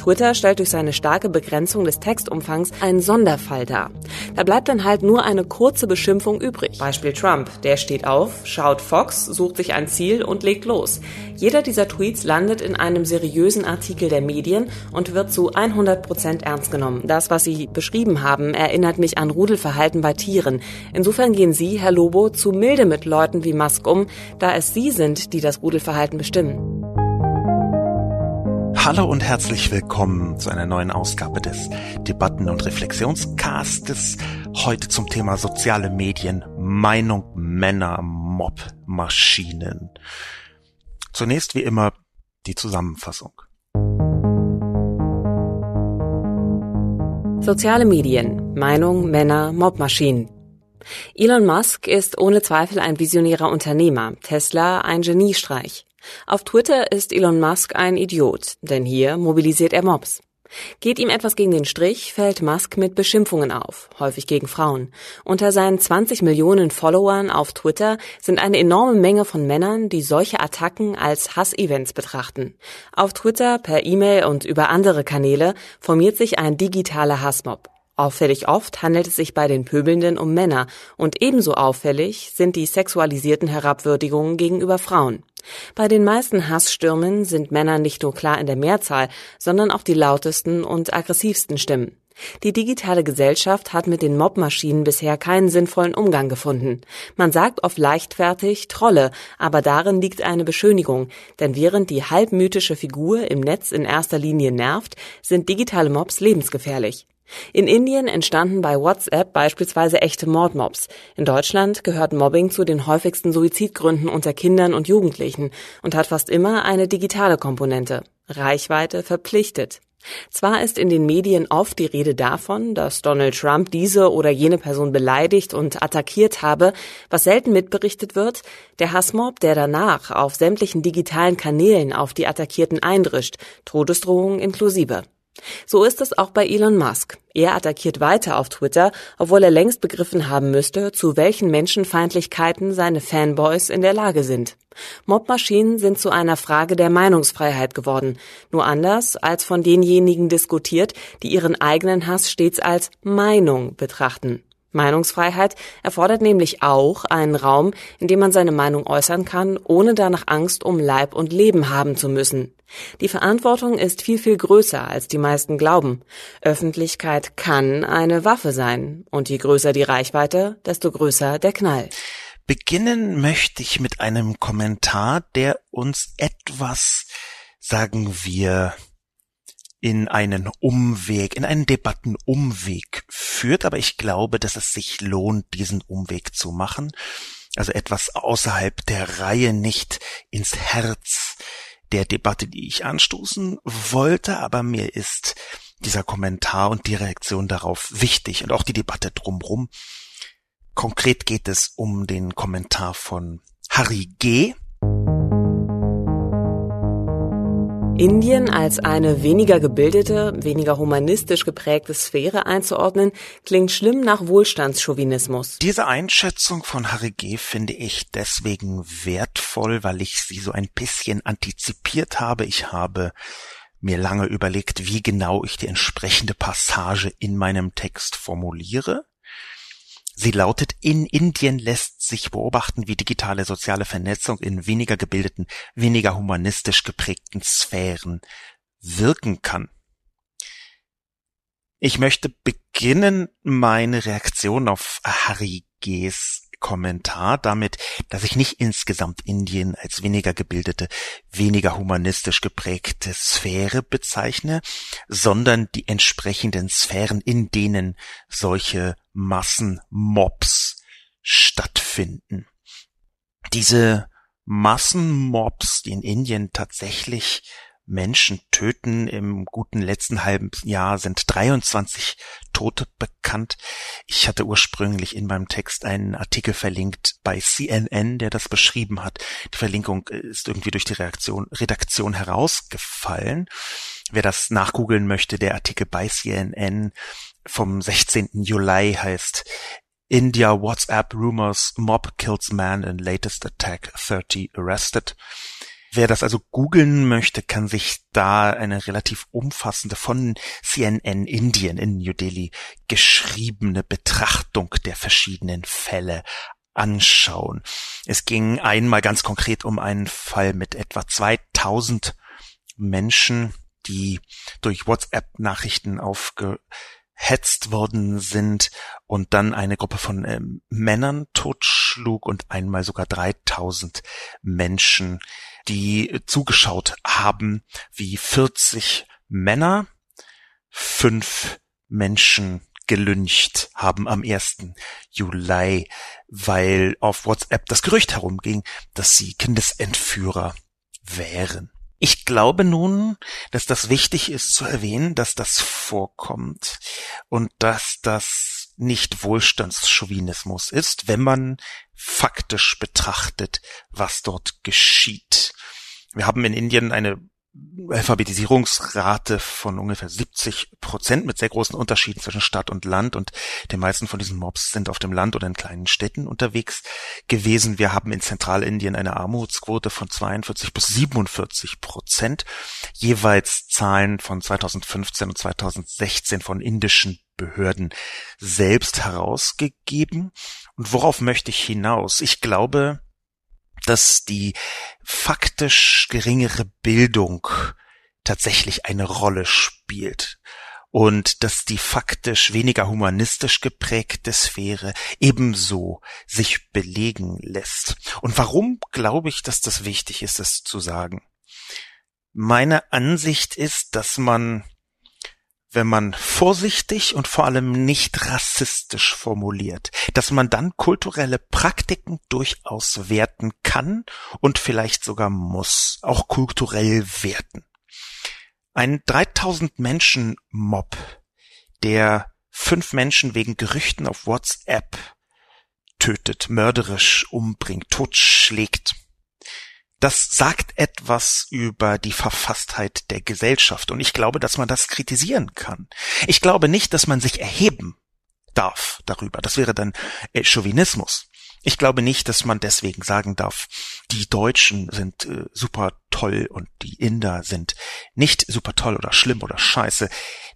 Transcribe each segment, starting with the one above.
Twitter stellt durch seine starke Begrenzung des Textumfangs einen Sonderfall dar. Da bleibt dann halt nur eine kurze Beschimpfung übrig. Beispiel Trump. Der steht auf, schaut Fox, sucht sich ein Ziel und legt los. Jeder dieser Tweets landet in einem seriösen Artikel der Medien und wird zu 100 Prozent ernst genommen. Das, was Sie beschrieben haben, erinnert mich an Rudelverhalten bei Tieren. Insofern gehen Sie, Herr Lobo, zu milde mit Leuten wie Musk um, da es Sie sind, die das Rudelverhalten bestimmen. Hallo und herzlich willkommen zu einer neuen Ausgabe des Debatten- und Reflexionscastes. Heute zum Thema soziale Medien, Meinung, Männer, Mob, Maschinen. Zunächst wie immer die Zusammenfassung. Soziale Medien, Meinung, Männer, Mobmaschinen. Elon Musk ist ohne Zweifel ein visionärer Unternehmer, Tesla ein Geniestreich. Auf Twitter ist Elon Musk ein Idiot, denn hier mobilisiert er Mobs. Geht ihm etwas gegen den Strich, fällt Musk mit Beschimpfungen auf, häufig gegen Frauen. Unter seinen 20 Millionen Followern auf Twitter sind eine enorme Menge von Männern, die solche Attacken als Hassevents betrachten. Auf Twitter, per E-Mail und über andere Kanäle formiert sich ein digitaler Hassmob. Auffällig oft handelt es sich bei den Pöbelnden um Männer und ebenso auffällig sind die sexualisierten Herabwürdigungen gegenüber Frauen. Bei den meisten Hassstürmen sind Männer nicht nur klar in der Mehrzahl, sondern auch die lautesten und aggressivsten Stimmen. Die digitale Gesellschaft hat mit den Mobmaschinen bisher keinen sinnvollen Umgang gefunden. Man sagt oft leichtfertig Trolle, aber darin liegt eine Beschönigung, denn während die halbmythische Figur im Netz in erster Linie nervt, sind digitale Mobs lebensgefährlich. In Indien entstanden bei WhatsApp beispielsweise echte Mordmobs. In Deutschland gehört Mobbing zu den häufigsten Suizidgründen unter Kindern und Jugendlichen und hat fast immer eine digitale Komponente. Reichweite verpflichtet. Zwar ist in den Medien oft die Rede davon, dass Donald Trump diese oder jene Person beleidigt und attackiert habe, was selten mitberichtet wird, der Hassmob, der danach auf sämtlichen digitalen Kanälen auf die Attackierten eindrischt, Todesdrohungen inklusive. So ist es auch bei Elon Musk. Er attackiert weiter auf Twitter, obwohl er längst begriffen haben müsste, zu welchen Menschenfeindlichkeiten seine Fanboys in der Lage sind. Mobmaschinen sind zu einer Frage der Meinungsfreiheit geworden, nur anders als von denjenigen diskutiert, die ihren eigenen Hass stets als Meinung betrachten. Meinungsfreiheit erfordert nämlich auch einen Raum, in dem man seine Meinung äußern kann, ohne danach Angst um Leib und Leben haben zu müssen. Die Verantwortung ist viel, viel größer, als die meisten glauben. Öffentlichkeit kann eine Waffe sein, und je größer die Reichweite, desto größer der Knall. Beginnen möchte ich mit einem Kommentar, der uns etwas, sagen wir, in einen Umweg, in einen Debattenumweg führt, aber ich glaube, dass es sich lohnt, diesen Umweg zu machen. Also etwas außerhalb der Reihe, nicht ins Herz der Debatte, die ich anstoßen wollte, aber mir ist dieser Kommentar und die Reaktion darauf wichtig und auch die Debatte drumrum. Konkret geht es um den Kommentar von Harry G., Indien als eine weniger gebildete, weniger humanistisch geprägte Sphäre einzuordnen, klingt schlimm nach Wohlstandschauvinismus. Diese Einschätzung von Harry G. finde ich deswegen wertvoll, weil ich sie so ein bisschen antizipiert habe. Ich habe mir lange überlegt, wie genau ich die entsprechende Passage in meinem Text formuliere. Sie lautet, in Indien lässt sich beobachten, wie digitale soziale Vernetzung in weniger gebildeten, weniger humanistisch geprägten Sphären wirken kann. Ich möchte beginnen meine Reaktion auf Harry G.'s Kommentar damit, dass ich nicht insgesamt Indien als weniger gebildete, weniger humanistisch geprägte Sphäre bezeichne, sondern die entsprechenden Sphären, in denen solche Massenmobs stattfinden. Diese Massenmobs, die in Indien tatsächlich Menschen töten. Im guten letzten halben Jahr sind 23 Tote bekannt. Ich hatte ursprünglich in meinem Text einen Artikel verlinkt bei CNN, der das beschrieben hat. Die Verlinkung ist irgendwie durch die Reaktion, Redaktion herausgefallen. Wer das nachgoogeln möchte, der Artikel bei CNN vom 16. Juli heißt India WhatsApp Rumors Mob Kills Man in Latest Attack 30 Arrested. Wer das also googeln möchte, kann sich da eine relativ umfassende von CNN Indien in New Delhi geschriebene Betrachtung der verschiedenen Fälle anschauen. Es ging einmal ganz konkret um einen Fall mit etwa 2000 Menschen, die durch WhatsApp-Nachrichten aufgehetzt worden sind und dann eine Gruppe von äh, Männern totschlug und einmal sogar 3000 Menschen die zugeschaut haben, wie 40 Männer fünf Menschen gelüncht haben am 1. Juli, weil auf WhatsApp das Gerücht herumging, dass sie Kindesentführer wären. Ich glaube nun, dass das wichtig ist zu erwähnen, dass das vorkommt und dass das nicht Wohlstandschauvinismus ist, wenn man faktisch betrachtet, was dort geschieht. Wir haben in Indien eine Alphabetisierungsrate von ungefähr 70 Prozent mit sehr großen Unterschieden zwischen Stadt und Land und die meisten von diesen Mobs sind auf dem Land oder in kleinen Städten unterwegs gewesen. Wir haben in Zentralindien eine Armutsquote von 42 bis 47 Prozent, jeweils Zahlen von 2015 und 2016 von indischen Behörden selbst herausgegeben. Und worauf möchte ich hinaus? Ich glaube, dass die faktisch geringere Bildung tatsächlich eine Rolle spielt und dass die faktisch weniger humanistisch geprägte Sphäre ebenso sich belegen lässt. Und warum glaube ich, dass das wichtig ist, das zu sagen? Meine Ansicht ist, dass man wenn man vorsichtig und vor allem nicht rassistisch formuliert, dass man dann kulturelle Praktiken durchaus werten kann und vielleicht sogar muss, auch kulturell werten. Ein 3000 Menschen Mob, der fünf Menschen wegen Gerüchten auf WhatsApp tötet, mörderisch umbringt, totschlägt, das sagt etwas über die Verfasstheit der Gesellschaft. Und ich glaube, dass man das kritisieren kann. Ich glaube nicht, dass man sich erheben darf darüber. Das wäre dann äh, Chauvinismus. Ich glaube nicht, dass man deswegen sagen darf, die Deutschen sind äh, super toll und die Inder sind nicht super toll oder schlimm oder scheiße.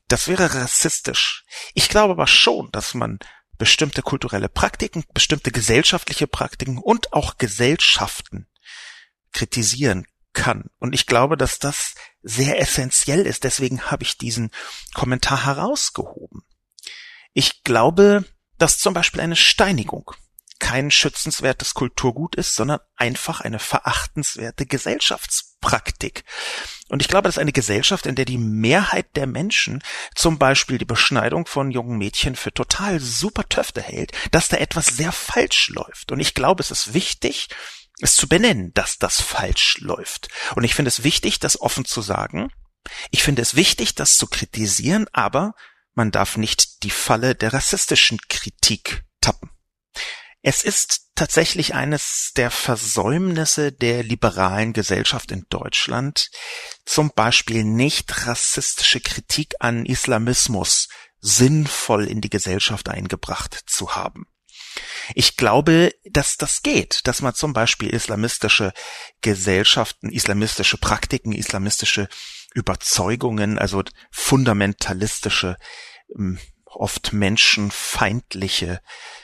Das wäre rassistisch. Ich glaube aber schon, dass man bestimmte kulturelle Praktiken, bestimmte gesellschaftliche Praktiken und auch Gesellschaften kritisieren kann. Und ich glaube, dass das sehr essentiell ist. Deswegen habe ich diesen Kommentar herausgehoben. Ich glaube, dass zum Beispiel eine Steinigung kein schützenswertes Kulturgut ist, sondern einfach eine verachtenswerte Gesellschaftspraktik. Und ich glaube, dass eine Gesellschaft, in der die Mehrheit der Menschen zum Beispiel die Beschneidung von jungen Mädchen für total super Töfte hält, dass da etwas sehr falsch läuft. Und ich glaube, es ist wichtig, es zu benennen, dass das falsch läuft. Und ich finde es wichtig, das offen zu sagen. Ich finde es wichtig, das zu kritisieren, aber man darf nicht die Falle der rassistischen Kritik tappen. Es ist tatsächlich eines der Versäumnisse der liberalen Gesellschaft in Deutschland, zum Beispiel nicht rassistische Kritik an Islamismus sinnvoll in die Gesellschaft eingebracht zu haben. Ich glaube, dass das geht, dass man zum Beispiel islamistische Gesellschaften, islamistische Praktiken, islamistische Überzeugungen, also fundamentalistische, ähm, oft menschenfeindliche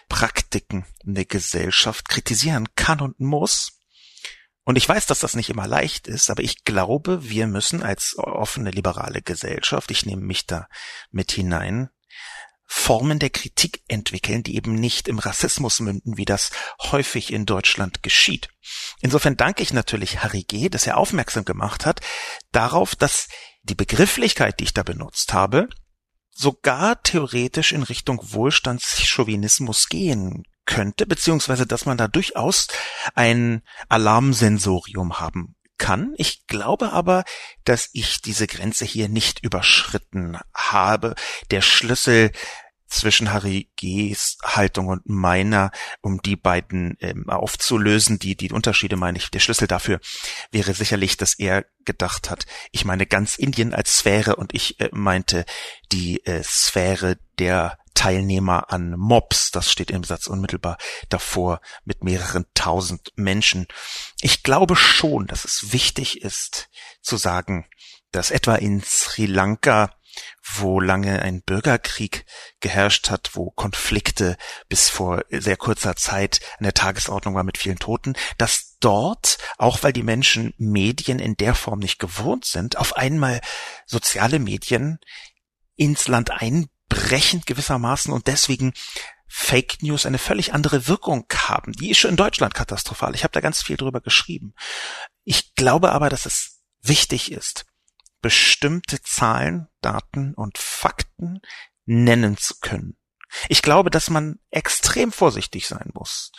Praktiken in der Gesellschaft kritisieren kann und muss. Und ich weiß, dass das nicht immer leicht ist, aber ich glaube, wir müssen als offene liberale Gesellschaft, ich nehme mich da mit hinein, Formen der Kritik entwickeln, die eben nicht im Rassismus münden, wie das häufig in Deutschland geschieht. Insofern danke ich natürlich Harry G., dass er aufmerksam gemacht hat darauf, dass die Begrifflichkeit, die ich da benutzt habe, sogar theoretisch in Richtung Wohlstandschauvinismus gehen könnte, beziehungsweise dass man da durchaus ein Alarmsensorium haben kann. Ich glaube aber, dass ich diese Grenze hier nicht überschritten habe. Der Schlüssel zwischen Harry G.'s Haltung und meiner, um die beiden ähm, aufzulösen, die, die Unterschiede meine ich, der Schlüssel dafür wäre sicherlich, dass er gedacht hat, ich meine ganz Indien als Sphäre und ich äh, meinte die äh, Sphäre der Teilnehmer an Mobs, das steht im Satz unmittelbar davor, mit mehreren tausend Menschen. Ich glaube schon, dass es wichtig ist zu sagen, dass etwa in Sri Lanka wo lange ein Bürgerkrieg geherrscht hat, wo Konflikte bis vor sehr kurzer Zeit an der Tagesordnung war mit vielen Toten, dass dort, auch weil die Menschen Medien in der Form nicht gewohnt sind, auf einmal soziale Medien ins Land einbrechen gewissermaßen und deswegen Fake News eine völlig andere Wirkung haben. Die ist schon in Deutschland katastrophal. Ich habe da ganz viel drüber geschrieben. Ich glaube aber, dass es wichtig ist, bestimmte Zahlen, Daten und Fakten nennen zu können. Ich glaube, dass man extrem vorsichtig sein muss,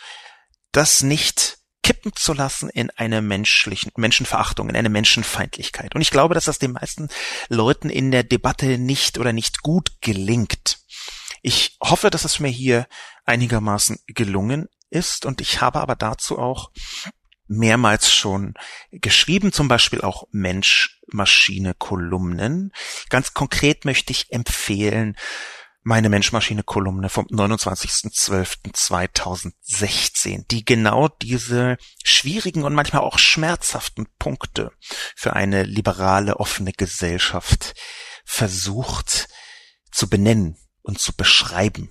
das nicht kippen zu lassen in eine menschlichen, Menschenverachtung, in eine Menschenfeindlichkeit. Und ich glaube, dass das den meisten Leuten in der Debatte nicht oder nicht gut gelingt. Ich hoffe, dass es mir hier einigermaßen gelungen ist und ich habe aber dazu auch mehrmals schon geschrieben, zum Beispiel auch Mensch-Maschine-Kolumnen. Ganz konkret möchte ich empfehlen, meine Mensch-Maschine-Kolumne vom 29.12.2016, die genau diese schwierigen und manchmal auch schmerzhaften Punkte für eine liberale, offene Gesellschaft versucht zu benennen und zu beschreiben.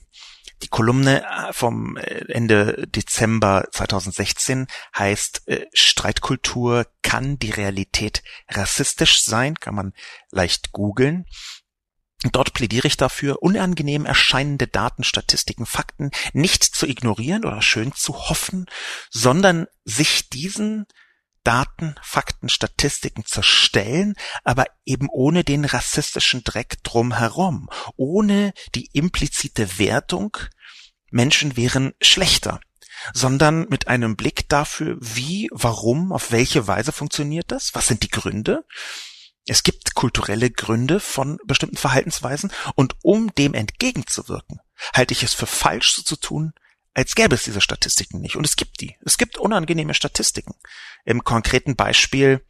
Die Kolumne äh, vom äh, Ende Dezember 2016 heißt äh, Streitkultur kann die Realität rassistisch sein, kann man leicht googeln. Dort plädiere ich dafür, unangenehm erscheinende Daten, Statistiken, Fakten nicht zu ignorieren oder schön zu hoffen, sondern sich diesen Daten, Fakten, Statistiken zu stellen, aber eben ohne den rassistischen Dreck drumherum, ohne die implizite Wertung, Menschen wären schlechter, sondern mit einem Blick dafür, wie, warum, auf welche Weise funktioniert das, was sind die Gründe. Es gibt kulturelle Gründe von bestimmten Verhaltensweisen und um dem entgegenzuwirken, halte ich es für falsch so zu tun, als gäbe es diese Statistiken nicht. Und es gibt die. Es gibt unangenehme Statistiken. Im konkreten Beispiel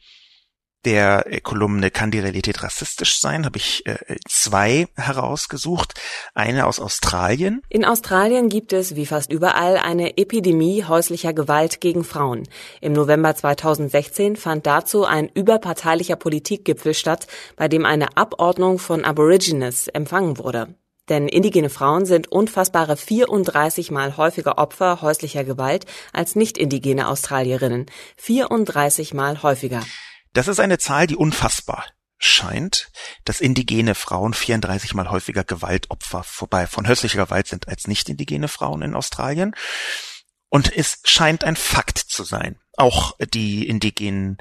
der Kolumne Kann die Realität rassistisch sein? habe ich äh, zwei herausgesucht. Eine aus Australien. In Australien gibt es, wie fast überall, eine Epidemie häuslicher Gewalt gegen Frauen. Im November 2016 fand dazu ein überparteilicher Politikgipfel statt, bei dem eine Abordnung von Aborigines empfangen wurde. Denn indigene Frauen sind unfassbare 34 mal häufiger Opfer häuslicher Gewalt als nicht-indigene Australierinnen. 34 mal häufiger. Das ist eine Zahl, die unfassbar scheint, dass indigene Frauen 34 mal häufiger Gewaltopfer vorbei von häuslicher Gewalt sind als nicht-indigene Frauen in Australien. Und es scheint ein Fakt zu sein. Auch die indigenen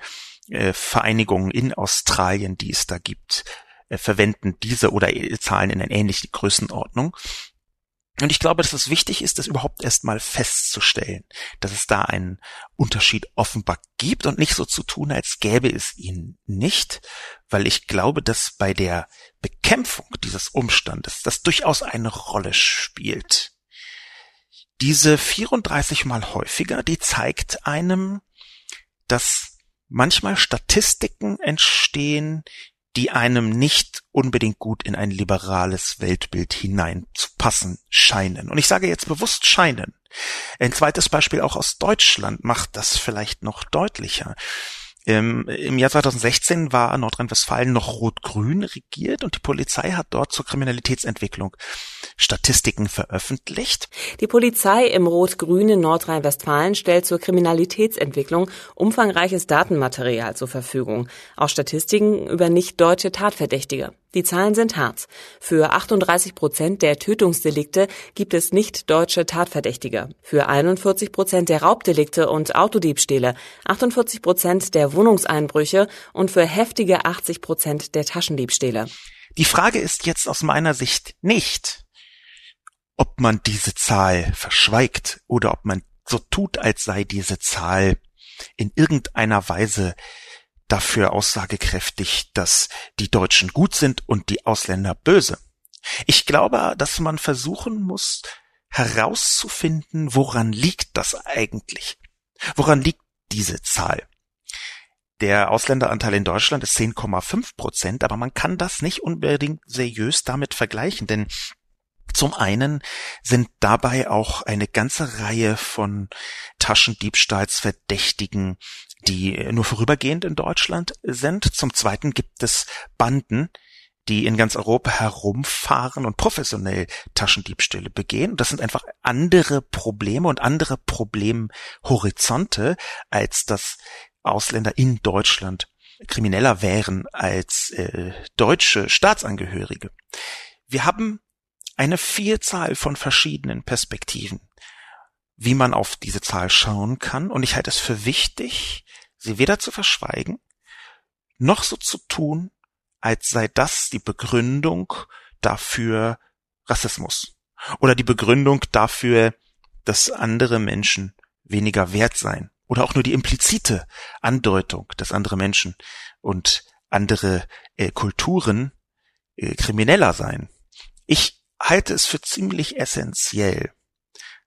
äh, Vereinigungen in Australien, die es da gibt, verwenden diese oder Zahlen in einer ähnlichen Größenordnung. Und ich glaube, dass es wichtig ist, das überhaupt erstmal festzustellen, dass es da einen Unterschied offenbar gibt und nicht so zu tun, als gäbe es ihn nicht, weil ich glaube, dass bei der Bekämpfung dieses Umstandes das durchaus eine Rolle spielt. Diese 34 mal häufiger, die zeigt einem, dass manchmal Statistiken entstehen, die einem nicht unbedingt gut in ein liberales Weltbild hineinzupassen scheinen. Und ich sage jetzt bewusst scheinen. Ein zweites Beispiel auch aus Deutschland macht das vielleicht noch deutlicher. Im, Im Jahr 2016 war Nordrhein-Westfalen noch rot-grün regiert und die Polizei hat dort zur Kriminalitätsentwicklung Statistiken veröffentlicht. Die Polizei im rot-grünen Nordrhein-Westfalen stellt zur Kriminalitätsentwicklung umfangreiches Datenmaterial zur Verfügung, auch Statistiken über nicht deutsche Tatverdächtige. Die Zahlen sind hart. Für 38 Prozent der Tötungsdelikte gibt es nicht deutsche Tatverdächtige. Für 41 Prozent der Raubdelikte und Autodiebstähle, 48 Prozent der Wohnungseinbrüche und für heftige 80 Prozent der Taschendiebstähle. Die Frage ist jetzt aus meiner Sicht nicht, ob man diese Zahl verschweigt oder ob man so tut, als sei diese Zahl in irgendeiner Weise dafür aussagekräftig, dass die Deutschen gut sind und die Ausländer böse. Ich glaube, dass man versuchen muss, herauszufinden, woran liegt das eigentlich? Woran liegt diese Zahl? Der Ausländeranteil in Deutschland ist 10,5 Prozent, aber man kann das nicht unbedingt seriös damit vergleichen, denn zum einen sind dabei auch eine ganze Reihe von Taschendiebstahlsverdächtigen, die nur vorübergehend in Deutschland sind. Zum zweiten gibt es Banden, die in ganz Europa herumfahren und professionell Taschendiebstähle begehen. das sind einfach andere Probleme und andere Problemhorizonte, als dass Ausländer in Deutschland krimineller wären als äh, deutsche Staatsangehörige. Wir haben eine Vielzahl von verschiedenen Perspektiven, wie man auf diese Zahl schauen kann. Und ich halte es für wichtig, sie weder zu verschweigen, noch so zu tun, als sei das die Begründung dafür Rassismus. Oder die Begründung dafür, dass andere Menschen weniger wert seien. Oder auch nur die implizite Andeutung, dass andere Menschen und andere äh, Kulturen äh, krimineller seien. Ich halte es für ziemlich essentiell,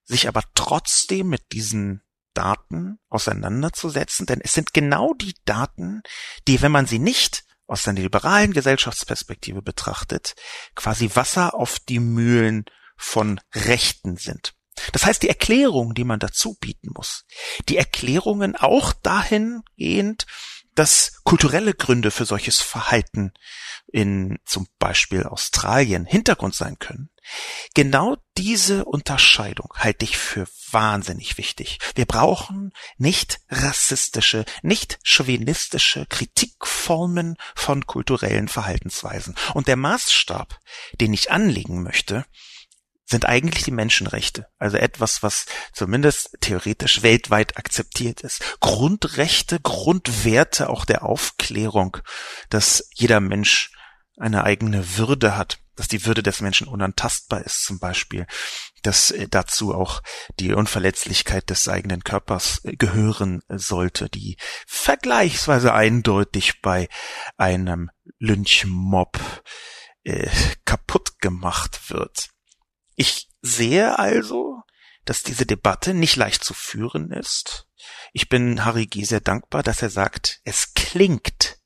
sich aber trotzdem mit diesen Daten auseinanderzusetzen, denn es sind genau die Daten, die, wenn man sie nicht aus einer liberalen Gesellschaftsperspektive betrachtet, quasi Wasser auf die Mühlen von Rechten sind. Das heißt, die Erklärung, die man dazu bieten muss, die Erklärungen auch dahingehend, dass kulturelle Gründe für solches Verhalten in zum Beispiel Australien Hintergrund sein können. Genau diese Unterscheidung halte ich für wahnsinnig wichtig. Wir brauchen nicht rassistische, nicht chauvinistische Kritikformen von kulturellen Verhaltensweisen. Und der Maßstab, den ich anlegen möchte, sind eigentlich die Menschenrechte. Also etwas, was zumindest theoretisch weltweit akzeptiert ist. Grundrechte, Grundwerte auch der Aufklärung, dass jeder Mensch eine eigene Würde hat, dass die Würde des Menschen unantastbar ist zum Beispiel, dass äh, dazu auch die Unverletzlichkeit des eigenen Körpers äh, gehören sollte, die vergleichsweise eindeutig bei einem Lynchmob äh, kaputt gemacht wird. Ich sehe also, dass diese Debatte nicht leicht zu führen ist. Ich bin Harry G. sehr dankbar, dass er sagt, es klingt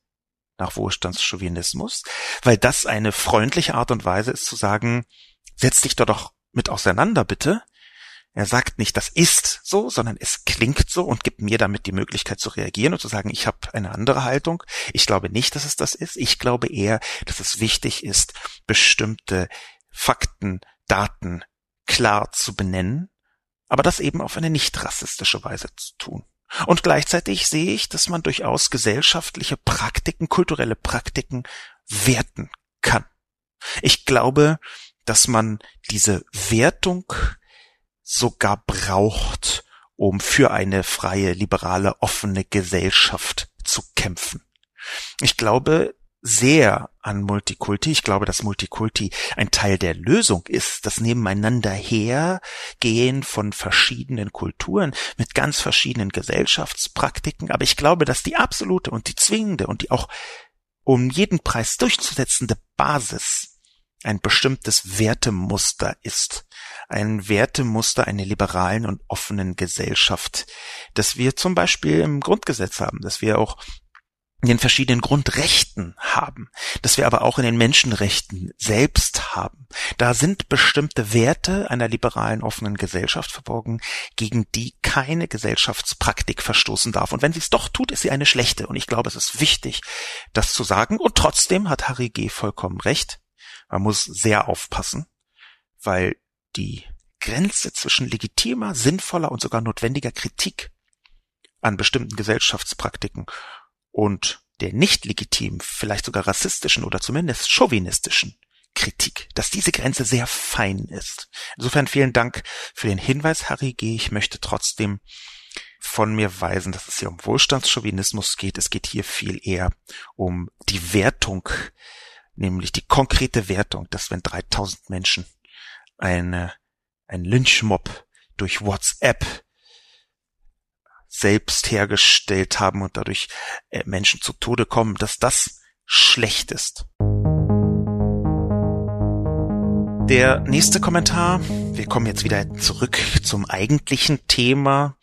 nach Wohlstandschauvinismus, weil das eine freundliche Art und Weise ist zu sagen, setz dich da doch mit auseinander, bitte. Er sagt nicht, das ist so, sondern es klingt so und gibt mir damit die Möglichkeit zu reagieren und zu sagen, ich habe eine andere Haltung. Ich glaube nicht, dass es das ist. Ich glaube eher, dass es wichtig ist, bestimmte Fakten Daten klar zu benennen, aber das eben auf eine nicht rassistische Weise zu tun. Und gleichzeitig sehe ich, dass man durchaus gesellschaftliche Praktiken, kulturelle Praktiken werten kann. Ich glaube, dass man diese Wertung sogar braucht, um für eine freie, liberale, offene Gesellschaft zu kämpfen. Ich glaube, sehr an Multikulti. Ich glaube, dass Multikulti ein Teil der Lösung ist, das Nebeneinander hergehen von verschiedenen Kulturen mit ganz verschiedenen Gesellschaftspraktiken. Aber ich glaube, dass die absolute und die zwingende und die auch um jeden Preis durchzusetzende Basis ein bestimmtes Wertemuster ist. Ein Wertemuster einer liberalen und offenen Gesellschaft, das wir zum Beispiel im Grundgesetz haben, dass wir auch in den verschiedenen Grundrechten haben, dass wir aber auch in den Menschenrechten selbst haben. Da sind bestimmte Werte einer liberalen offenen Gesellschaft verborgen, gegen die keine Gesellschaftspraktik verstoßen darf. Und wenn sie es doch tut, ist sie eine schlechte. Und ich glaube, es ist wichtig, das zu sagen. Und trotzdem hat Harry G. vollkommen recht. Man muss sehr aufpassen, weil die Grenze zwischen legitimer, sinnvoller und sogar notwendiger Kritik an bestimmten Gesellschaftspraktiken und der nicht legitimen, vielleicht sogar rassistischen oder zumindest chauvinistischen Kritik, dass diese Grenze sehr fein ist. Insofern vielen Dank für den Hinweis, Harry G. Ich möchte trotzdem von mir weisen, dass es hier um Wohlstandschauvinismus geht. Es geht hier viel eher um die Wertung, nämlich die konkrete Wertung, dass wenn 3000 Menschen eine, ein Lynchmob durch WhatsApp selbst hergestellt haben und dadurch äh, Menschen zu Tode kommen, dass das schlecht ist. Der nächste Kommentar, wir kommen jetzt wieder zurück zum eigentlichen Thema,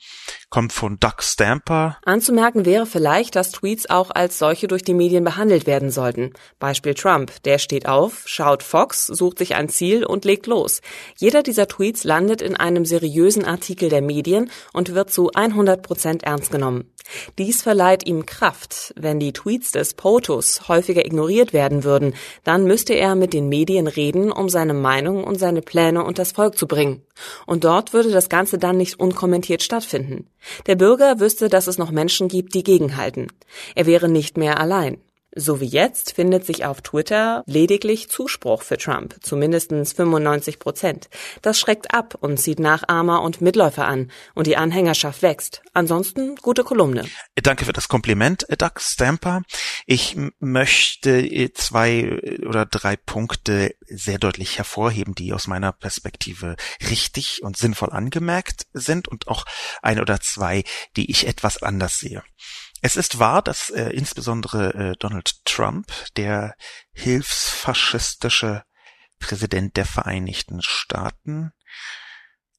kommt von Doug Stamper. Anzumerken wäre vielleicht, dass Tweets auch als solche durch die Medien behandelt werden sollten. Beispiel Trump, der steht auf, schaut Fox, sucht sich ein Ziel und legt los. Jeder dieser Tweets landet in einem seriösen Artikel der Medien und wird zu 100 Prozent ernst genommen. Dies verleiht ihm Kraft. Wenn die Tweets des POTUS häufiger ignoriert werden würden, dann müsste er mit den Medien reden, um seine Meinung und seine Pläne unters Volk zu bringen. Und dort würde das Ganze dann nicht unkommentiert stattfinden. Der Bürger wüsste, dass es noch Menschen gibt, die gegenhalten. Er wäre nicht mehr allein. So wie jetzt findet sich auf Twitter lediglich Zuspruch für Trump, zumindest 95 Prozent. Das schreckt ab und zieht Nachahmer und Mitläufer an und die Anhängerschaft wächst. Ansonsten gute Kolumne. Danke für das Kompliment, Doug Stamper. Ich möchte zwei oder drei Punkte sehr deutlich hervorheben, die aus meiner Perspektive richtig und sinnvoll angemerkt sind und auch ein oder zwei, die ich etwas anders sehe. Es ist wahr, dass äh, insbesondere äh, Donald Trump, der hilfsfaschistische Präsident der Vereinigten Staaten,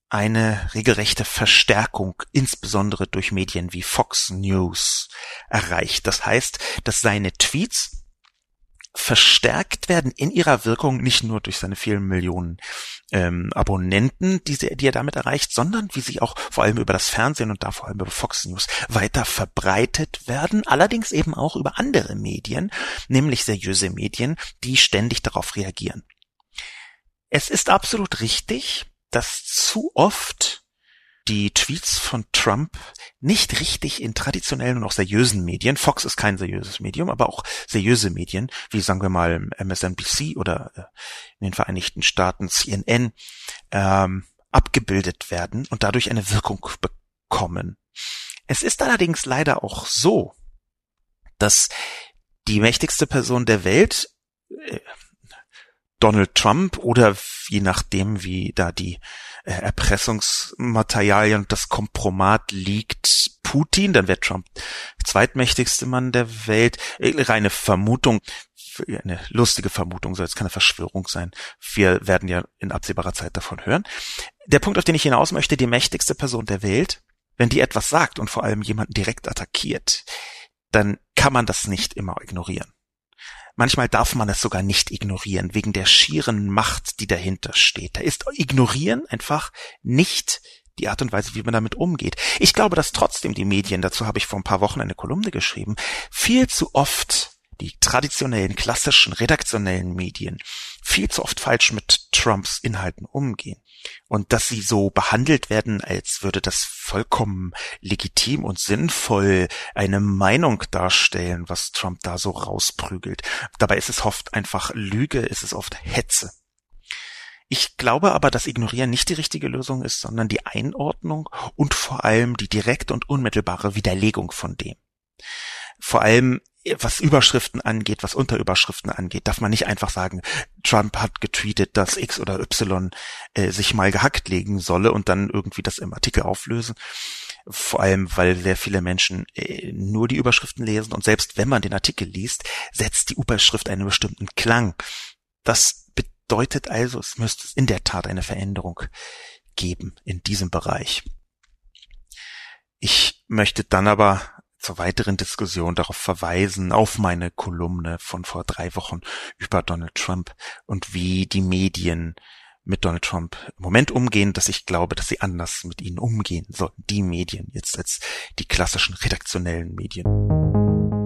eine regelrechte Verstärkung, insbesondere durch Medien wie Fox News, erreicht. Das heißt, dass seine Tweets verstärkt werden in ihrer Wirkung nicht nur durch seine vielen Millionen ähm, Abonnenten, die, sie, die er damit erreicht, sondern wie sie auch vor allem über das Fernsehen und da vor allem über Fox News weiter verbreitet werden, allerdings eben auch über andere Medien, nämlich seriöse Medien, die ständig darauf reagieren. Es ist absolut richtig, dass zu oft die Tweets von Trump nicht richtig in traditionellen und auch seriösen Medien, Fox ist kein seriöses Medium, aber auch seriöse Medien, wie sagen wir mal MSNBC oder äh, in den Vereinigten Staaten CNN, ähm, abgebildet werden und dadurch eine Wirkung bekommen. Es ist allerdings leider auch so, dass die mächtigste Person der Welt, äh, Donald Trump oder je nachdem, wie da die äh, Erpressungsmaterialien und das Kompromat liegt, Putin, dann wäre Trump zweitmächtigste Mann der Welt. Äh, reine Vermutung, eine lustige Vermutung, soll jetzt keine Verschwörung sein. Wir werden ja in absehbarer Zeit davon hören. Der Punkt, auf den ich hinaus möchte, die mächtigste Person der Welt, wenn die etwas sagt und vor allem jemanden direkt attackiert, dann kann man das nicht immer ignorieren. Manchmal darf man es sogar nicht ignorieren, wegen der schieren Macht, die dahinter steht. Da ist Ignorieren einfach nicht die Art und Weise, wie man damit umgeht. Ich glaube, dass trotzdem die Medien, dazu habe ich vor ein paar Wochen eine Kolumne geschrieben, viel zu oft die traditionellen, klassischen, redaktionellen Medien viel zu oft falsch mit Trumps Inhalten umgehen. Und dass sie so behandelt werden, als würde das vollkommen legitim und sinnvoll eine Meinung darstellen, was Trump da so rausprügelt. Dabei ist es oft einfach Lüge, ist es oft Hetze. Ich glaube aber, dass Ignorieren nicht die richtige Lösung ist, sondern die Einordnung und vor allem die direkte und unmittelbare Widerlegung von dem. Vor allem was Überschriften angeht, was Unterüberschriften angeht, darf man nicht einfach sagen, Trump hat getweetet, dass X oder Y äh, sich mal gehackt legen solle und dann irgendwie das im Artikel auflösen. Vor allem, weil sehr viele Menschen äh, nur die Überschriften lesen und selbst wenn man den Artikel liest, setzt die Überschrift einen bestimmten Klang. Das bedeutet also, es müsste in der Tat eine Veränderung geben in diesem Bereich. Ich möchte dann aber zur weiteren Diskussion darauf verweisen, auf meine Kolumne von vor drei Wochen über Donald Trump und wie die Medien mit Donald Trump im Moment umgehen, dass ich glaube, dass sie anders mit ihnen umgehen sollten, die Medien jetzt als die klassischen redaktionellen Medien.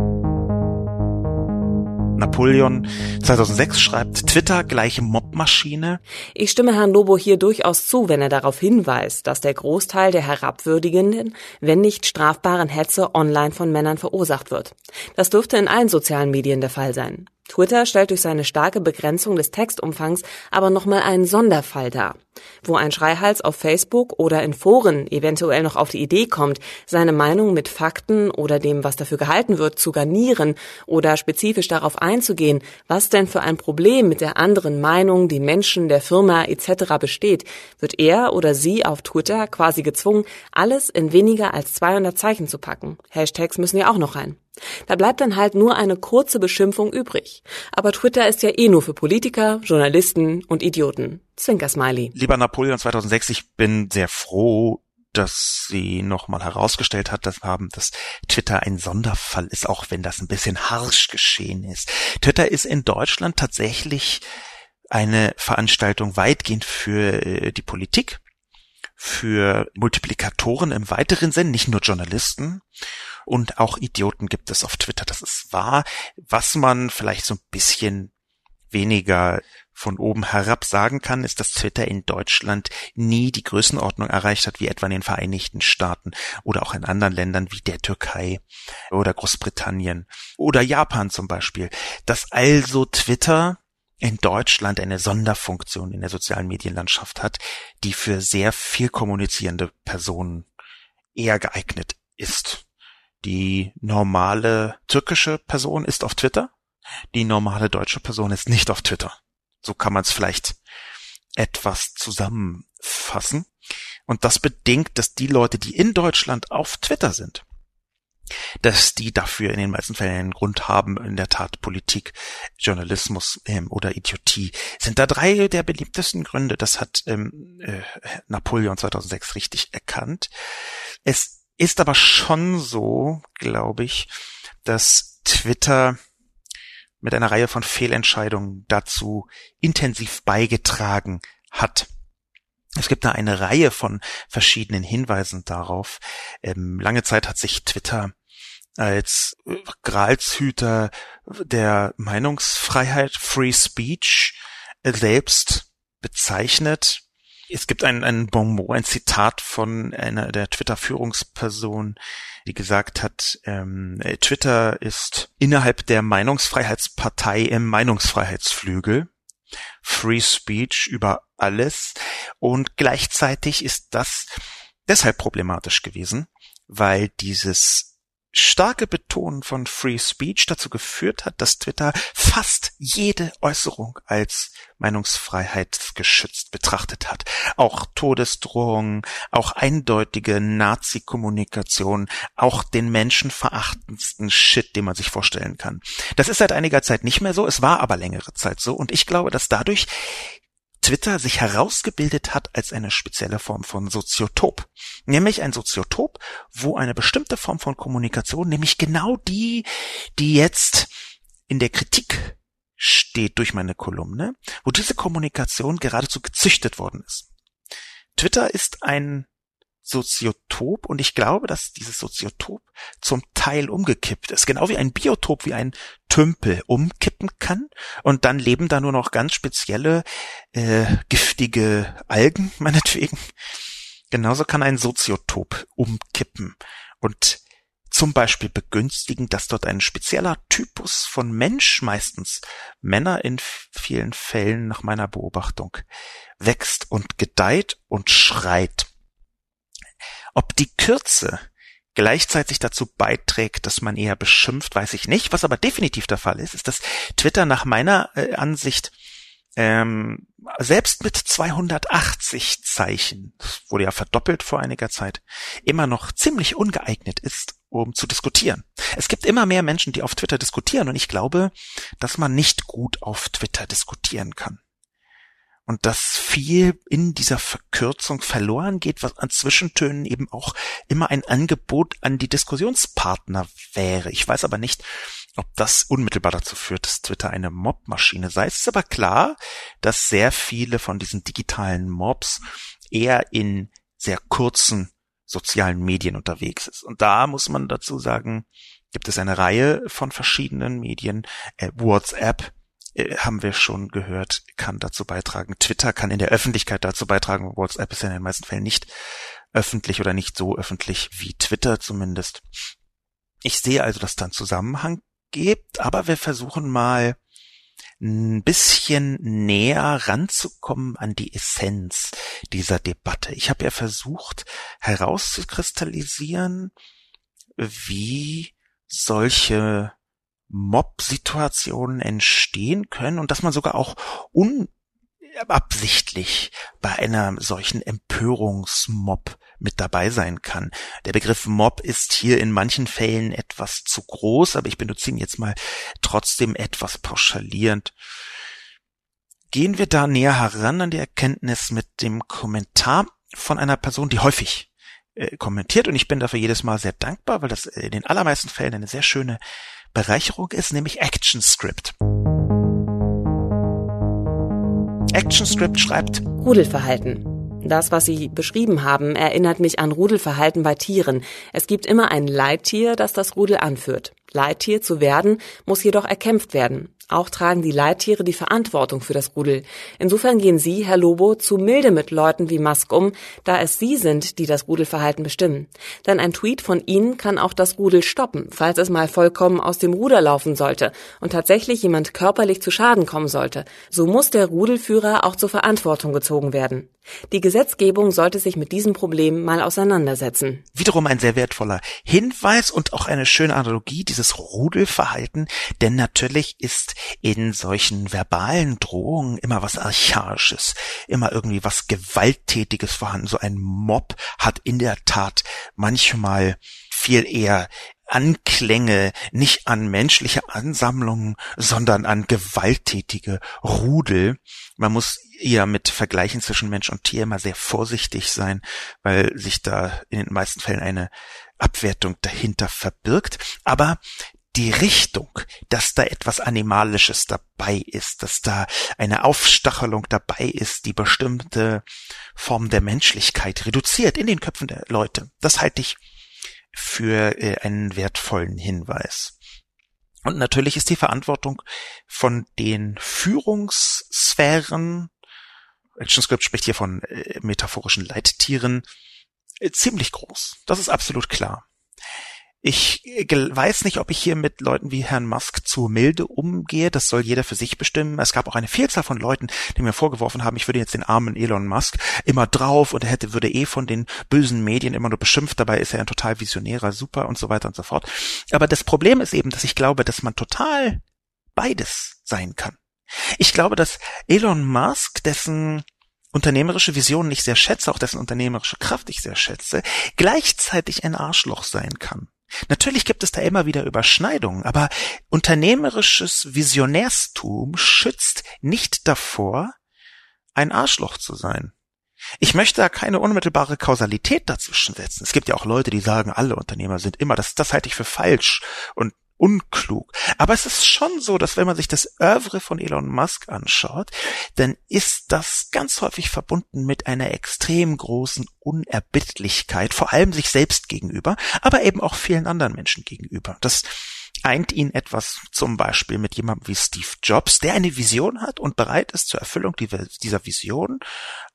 Napoleon 2006 schreibt Twitter gleiche Mobmaschine. Ich stimme Herrn Lobo hier durchaus zu, wenn er darauf hinweist, dass der Großteil der herabwürdigenden, wenn nicht strafbaren Hetze online von Männern verursacht wird. Das dürfte in allen sozialen Medien der Fall sein. Twitter stellt durch seine starke Begrenzung des Textumfangs aber nochmal einen Sonderfall dar. Wo ein Schreihals auf Facebook oder in Foren eventuell noch auf die Idee kommt, seine Meinung mit Fakten oder dem, was dafür gehalten wird, zu garnieren oder spezifisch darauf einzugehen, was denn für ein Problem mit der anderen Meinung, den Menschen, der Firma etc. besteht, wird er oder sie auf Twitter quasi gezwungen, alles in weniger als 200 Zeichen zu packen. Hashtags müssen ja auch noch rein. Da bleibt dann halt nur eine kurze Beschimpfung übrig. Aber Twitter ist ja eh nur für Politiker, Journalisten und Idioten. Zwinker-Smiley. Lieber Napoleon 2006, ich bin sehr froh, dass sie nochmal herausgestellt hat, dass haben, dass Twitter ein Sonderfall ist, auch wenn das ein bisschen harsch geschehen ist. Twitter ist in Deutschland tatsächlich eine Veranstaltung weitgehend für äh, die Politik, für Multiplikatoren im weiteren Sinn, nicht nur Journalisten und auch Idioten gibt es auf Twitter. Das ist wahr. Was man vielleicht so ein bisschen weniger von oben herab sagen kann, ist, dass Twitter in Deutschland nie die Größenordnung erreicht hat, wie etwa in den Vereinigten Staaten oder auch in anderen Ländern wie der Türkei oder Großbritannien oder Japan zum Beispiel. Dass also Twitter in Deutschland eine Sonderfunktion in der sozialen Medienlandschaft hat, die für sehr viel kommunizierende Personen eher geeignet ist. Die normale türkische Person ist auf Twitter. Die normale deutsche Person ist nicht auf Twitter. So kann man es vielleicht etwas zusammenfassen. Und das bedingt, dass die Leute, die in Deutschland auf Twitter sind, dass die dafür in den meisten Fällen einen Grund haben, in der Tat Politik, Journalismus ähm, oder Idiotie. Sind da drei der beliebtesten Gründe. Das hat ähm, äh, Napoleon 2006 richtig erkannt. Es ist aber schon so, glaube ich, dass Twitter mit einer Reihe von Fehlentscheidungen dazu intensiv beigetragen hat. Es gibt da eine Reihe von verschiedenen Hinweisen darauf. Ähm, lange Zeit hat sich Twitter als Gralshüter der Meinungsfreiheit, Free Speech, äh, selbst bezeichnet. Es gibt ein, ein Bonbon, ein Zitat von einer der Twitter-Führungsperson, die gesagt hat, ähm, Twitter ist innerhalb der Meinungsfreiheitspartei im Meinungsfreiheitsflügel. Free Speech über alles. Und gleichzeitig ist das deshalb problematisch gewesen, weil dieses starke Betonen von Free Speech dazu geführt hat, dass Twitter fast jede Äußerung als Meinungsfreiheitsgeschützt betrachtet hat. Auch Todesdrohungen, auch eindeutige Nazi-Kommunikation, auch den menschenverachtendsten Shit, den man sich vorstellen kann. Das ist seit einiger Zeit nicht mehr so, es war aber längere Zeit so und ich glaube, dass dadurch Twitter sich herausgebildet hat als eine spezielle Form von Soziotop. Nämlich ein Soziotop, wo eine bestimmte Form von Kommunikation, nämlich genau die, die jetzt in der Kritik steht durch meine Kolumne, wo diese Kommunikation geradezu gezüchtet worden ist. Twitter ist ein Soziotop und ich glaube, dass dieses Soziotop zum Teil umgekippt ist. Genau wie ein Biotop, wie ein Tümpel umkippen kann und dann leben da nur noch ganz spezielle äh, giftige Algen, meinetwegen. Genauso kann ein Soziotop umkippen und zum Beispiel begünstigen, dass dort ein spezieller Typus von Mensch, meistens Männer in vielen Fällen nach meiner Beobachtung, wächst und gedeiht und schreit. Ob die Kürze gleichzeitig dazu beiträgt, dass man eher beschimpft, weiß ich nicht. Was aber definitiv der Fall ist, ist, dass Twitter nach meiner äh, Ansicht ähm, selbst mit 280 Zeichen, wurde ja verdoppelt vor einiger Zeit, immer noch ziemlich ungeeignet ist, um zu diskutieren. Es gibt immer mehr Menschen, die auf Twitter diskutieren und ich glaube, dass man nicht gut auf Twitter diskutieren kann und dass viel in dieser Verkürzung verloren geht, was an Zwischentönen eben auch immer ein Angebot an die Diskussionspartner wäre. Ich weiß aber nicht, ob das unmittelbar dazu führt, dass Twitter eine Mobmaschine sei. Es ist aber klar, dass sehr viele von diesen digitalen Mobs eher in sehr kurzen sozialen Medien unterwegs ist. Und da muss man dazu sagen, gibt es eine Reihe von verschiedenen Medien. Äh, WhatsApp haben wir schon gehört, kann dazu beitragen. Twitter kann in der Öffentlichkeit dazu beitragen. WhatsApp ist ja in den meisten Fällen nicht öffentlich oder nicht so öffentlich wie Twitter zumindest. Ich sehe also, dass da einen Zusammenhang gibt, aber wir versuchen mal ein bisschen näher ranzukommen an die Essenz dieser Debatte. Ich habe ja versucht herauszukristallisieren, wie solche Mob-Situationen entstehen können und dass man sogar auch unabsichtlich bei einer solchen Empörungsmob mit dabei sein kann. Der Begriff Mob ist hier in manchen Fällen etwas zu groß, aber ich benutze ihn jetzt mal trotzdem etwas pauschalierend. Gehen wir da näher heran an die Erkenntnis mit dem Kommentar von einer Person, die häufig äh, kommentiert und ich bin dafür jedes Mal sehr dankbar, weil das in den allermeisten Fällen eine sehr schöne Bereicherung ist, nämlich ActionScript. ActionScript schreibt Rudelverhalten. Das, was Sie beschrieben haben, erinnert mich an Rudelverhalten bei Tieren. Es gibt immer ein Leittier, das das Rudel anführt. Leittier zu werden, muss jedoch erkämpft werden. Auch tragen die Leittiere die Verantwortung für das Rudel. Insofern gehen Sie, Herr Lobo, zu milde mit Leuten wie Musk um, da es Sie sind, die das Rudelverhalten bestimmen. Denn ein Tweet von Ihnen kann auch das Rudel stoppen, falls es mal vollkommen aus dem Ruder laufen sollte und tatsächlich jemand körperlich zu Schaden kommen sollte. So muss der Rudelführer auch zur Verantwortung gezogen werden. Die Gesetzgebung sollte sich mit diesem Problem mal auseinandersetzen. Wiederum ein sehr wertvoller Hinweis und auch eine schöne Analogie, dieses Rudelverhalten, denn natürlich ist in solchen verbalen Drohungen immer was Archaisches, immer irgendwie was Gewalttätiges vorhanden. So ein Mob hat in der Tat manchmal viel eher Anklänge nicht an menschliche Ansammlungen, sondern an gewalttätige Rudel. Man muss eher mit Vergleichen zwischen Mensch und Tier immer sehr vorsichtig sein, weil sich da in den meisten Fällen eine Abwertung dahinter verbirgt. Aber die Richtung, dass da etwas Animalisches dabei ist, dass da eine Aufstachelung dabei ist, die bestimmte Form der Menschlichkeit reduziert in den Köpfen der Leute. Das halte ich für äh, einen wertvollen Hinweis. Und natürlich ist die Verantwortung von den Führungssphären, ActionScript spricht hier von äh, metaphorischen Leittieren, äh, ziemlich groß. Das ist absolut klar. Ich weiß nicht, ob ich hier mit Leuten wie Herrn Musk zu milde umgehe. Das soll jeder für sich bestimmen. Es gab auch eine Vielzahl von Leuten, die mir vorgeworfen haben, ich würde jetzt den armen Elon Musk immer drauf und er hätte, würde eh von den bösen Medien immer nur beschimpft. Dabei ist er ein total visionärer, super und so weiter und so fort. Aber das Problem ist eben, dass ich glaube, dass man total beides sein kann. Ich glaube, dass Elon Musk, dessen unternehmerische Vision ich sehr schätze, auch dessen unternehmerische Kraft ich sehr schätze, gleichzeitig ein Arschloch sein kann. Natürlich gibt es da immer wieder Überschneidungen, aber unternehmerisches Visionärstum schützt nicht davor, ein Arschloch zu sein. Ich möchte da keine unmittelbare Kausalität dazwischen setzen. Es gibt ja auch Leute, die sagen, alle Unternehmer sind immer, das, das halte ich für falsch und unklug. Aber es ist schon so, dass wenn man sich das Oeuvre von Elon Musk anschaut, dann ist das ganz häufig verbunden mit einer extrem großen Unerbittlichkeit, vor allem sich selbst gegenüber, aber eben auch vielen anderen Menschen gegenüber. Das eint ihn etwas zum Beispiel mit jemandem wie Steve Jobs, der eine Vision hat und bereit ist zur Erfüllung dieser Vision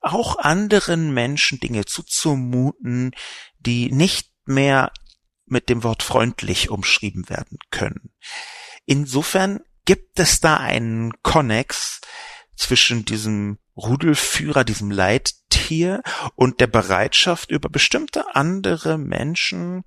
auch anderen Menschen Dinge zuzumuten, die nicht mehr mit dem Wort freundlich umschrieben werden können. Insofern gibt es da einen Konnex zwischen diesem Rudelführer, diesem Leittier und der Bereitschaft, über bestimmte andere Menschen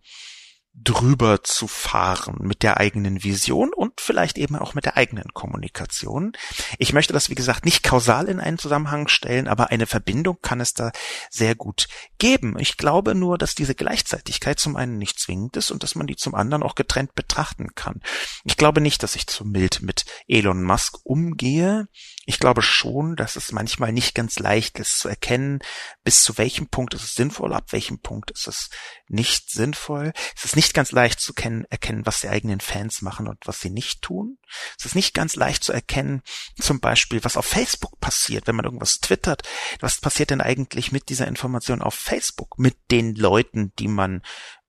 drüber zu fahren mit der eigenen Vision und vielleicht eben auch mit der eigenen Kommunikation. Ich möchte das, wie gesagt, nicht kausal in einen Zusammenhang stellen, aber eine Verbindung kann es da sehr gut geben. Ich glaube nur, dass diese Gleichzeitigkeit zum einen nicht zwingend ist und dass man die zum anderen auch getrennt betrachten kann. Ich glaube nicht, dass ich zu mild mit Elon Musk umgehe. Ich glaube schon, dass es manchmal nicht ganz leicht ist zu erkennen, bis zu welchem Punkt ist es sinnvoll, ab welchem Punkt ist es nicht sinnvoll. Es ist nicht ganz leicht zu kennen, erkennen, was die eigenen Fans machen und was sie nicht tun. Es ist nicht ganz leicht zu erkennen, zum Beispiel, was auf Facebook passiert, wenn man irgendwas twittert. Was passiert denn eigentlich mit dieser Information auf Facebook, mit den Leuten, die man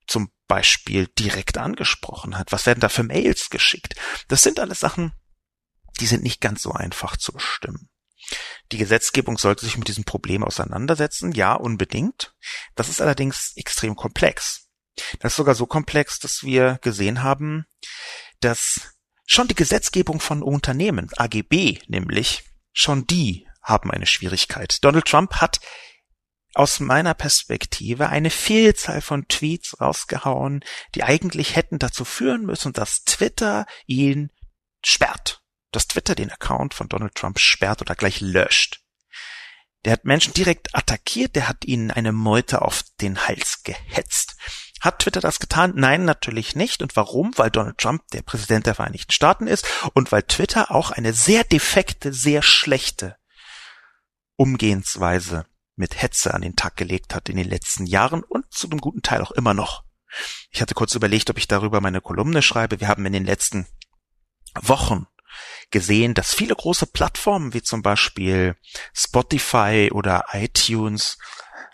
zum Beispiel direkt angesprochen hat? Was werden da für Mails geschickt? Das sind alles Sachen, die sind nicht ganz so einfach zu bestimmen. Die Gesetzgebung sollte sich mit diesem Problem auseinandersetzen, ja, unbedingt. Das ist allerdings extrem komplex. Das ist sogar so komplex, dass wir gesehen haben, dass Schon die Gesetzgebung von Unternehmen, AGB nämlich, schon die haben eine Schwierigkeit. Donald Trump hat aus meiner Perspektive eine Vielzahl von Tweets rausgehauen, die eigentlich hätten dazu führen müssen, dass Twitter ihn sperrt. Dass Twitter den Account von Donald Trump sperrt oder gleich löscht. Der hat Menschen direkt attackiert, der hat ihnen eine Meute auf den Hals gehetzt. Hat Twitter das getan? Nein, natürlich nicht. Und warum? Weil Donald Trump der Präsident der Vereinigten Staaten ist und weil Twitter auch eine sehr defekte, sehr schlechte Umgehensweise mit Hetze an den Tag gelegt hat in den letzten Jahren und zu einem guten Teil auch immer noch. Ich hatte kurz überlegt, ob ich darüber meine Kolumne schreibe. Wir haben in den letzten Wochen gesehen, dass viele große Plattformen wie zum Beispiel Spotify oder iTunes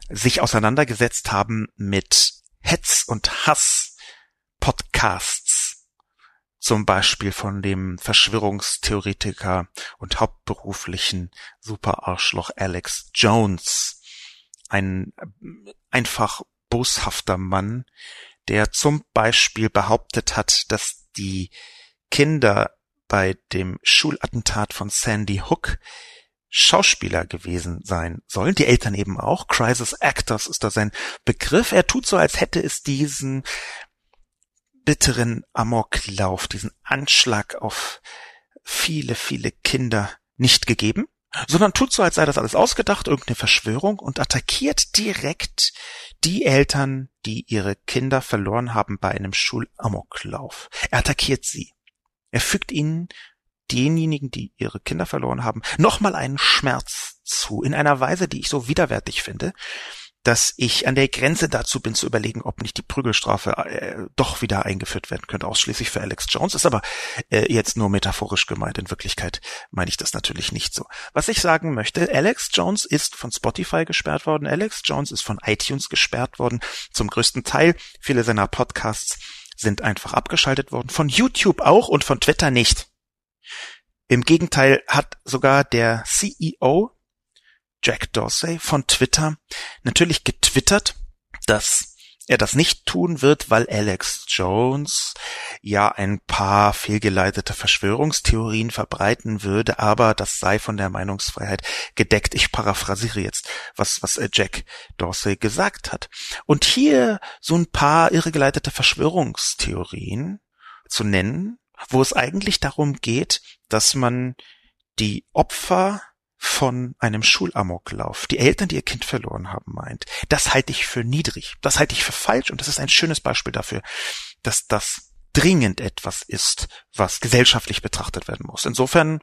sich auseinandergesetzt haben mit Hetz- und Hass-Podcasts, zum Beispiel von dem Verschwörungstheoretiker und hauptberuflichen Superarschloch Alex Jones, ein einfach boshafter Mann, der zum Beispiel behauptet hat, dass die Kinder bei dem Schulattentat von Sandy Hook Schauspieler gewesen sein sollen. Die Eltern eben auch. Crisis Actors ist da sein Begriff. Er tut so, als hätte es diesen bitteren Amoklauf, diesen Anschlag auf viele, viele Kinder nicht gegeben, sondern tut so, als sei das alles ausgedacht, irgendeine Verschwörung und attackiert direkt die Eltern, die ihre Kinder verloren haben bei einem Schulamoklauf. Er attackiert sie. Er fügt ihnen denjenigen, die ihre Kinder verloren haben, nochmal einen Schmerz zu, in einer Weise, die ich so widerwärtig finde, dass ich an der Grenze dazu bin zu überlegen, ob nicht die Prügelstrafe äh, doch wieder eingeführt werden könnte, ausschließlich für Alex Jones. Ist aber äh, jetzt nur metaphorisch gemeint. In Wirklichkeit meine ich das natürlich nicht so. Was ich sagen möchte, Alex Jones ist von Spotify gesperrt worden, Alex Jones ist von iTunes gesperrt worden, zum größten Teil. Viele seiner Podcasts sind einfach abgeschaltet worden, von YouTube auch und von Twitter nicht. Im Gegenteil hat sogar der CEO Jack Dorsey von Twitter natürlich getwittert, dass er das nicht tun wird, weil Alex Jones ja ein paar fehlgeleitete Verschwörungstheorien verbreiten würde, aber das sei von der Meinungsfreiheit gedeckt. Ich paraphrasiere jetzt, was, was äh, Jack Dorsey gesagt hat. Und hier so ein paar irregeleitete Verschwörungstheorien zu nennen, wo es eigentlich darum geht, dass man die Opfer von einem Schulamoklauf, die Eltern, die ihr Kind verloren haben, meint. Das halte ich für niedrig. Das halte ich für falsch und das ist ein schönes Beispiel dafür, dass das dringend etwas ist, was gesellschaftlich betrachtet werden muss. Insofern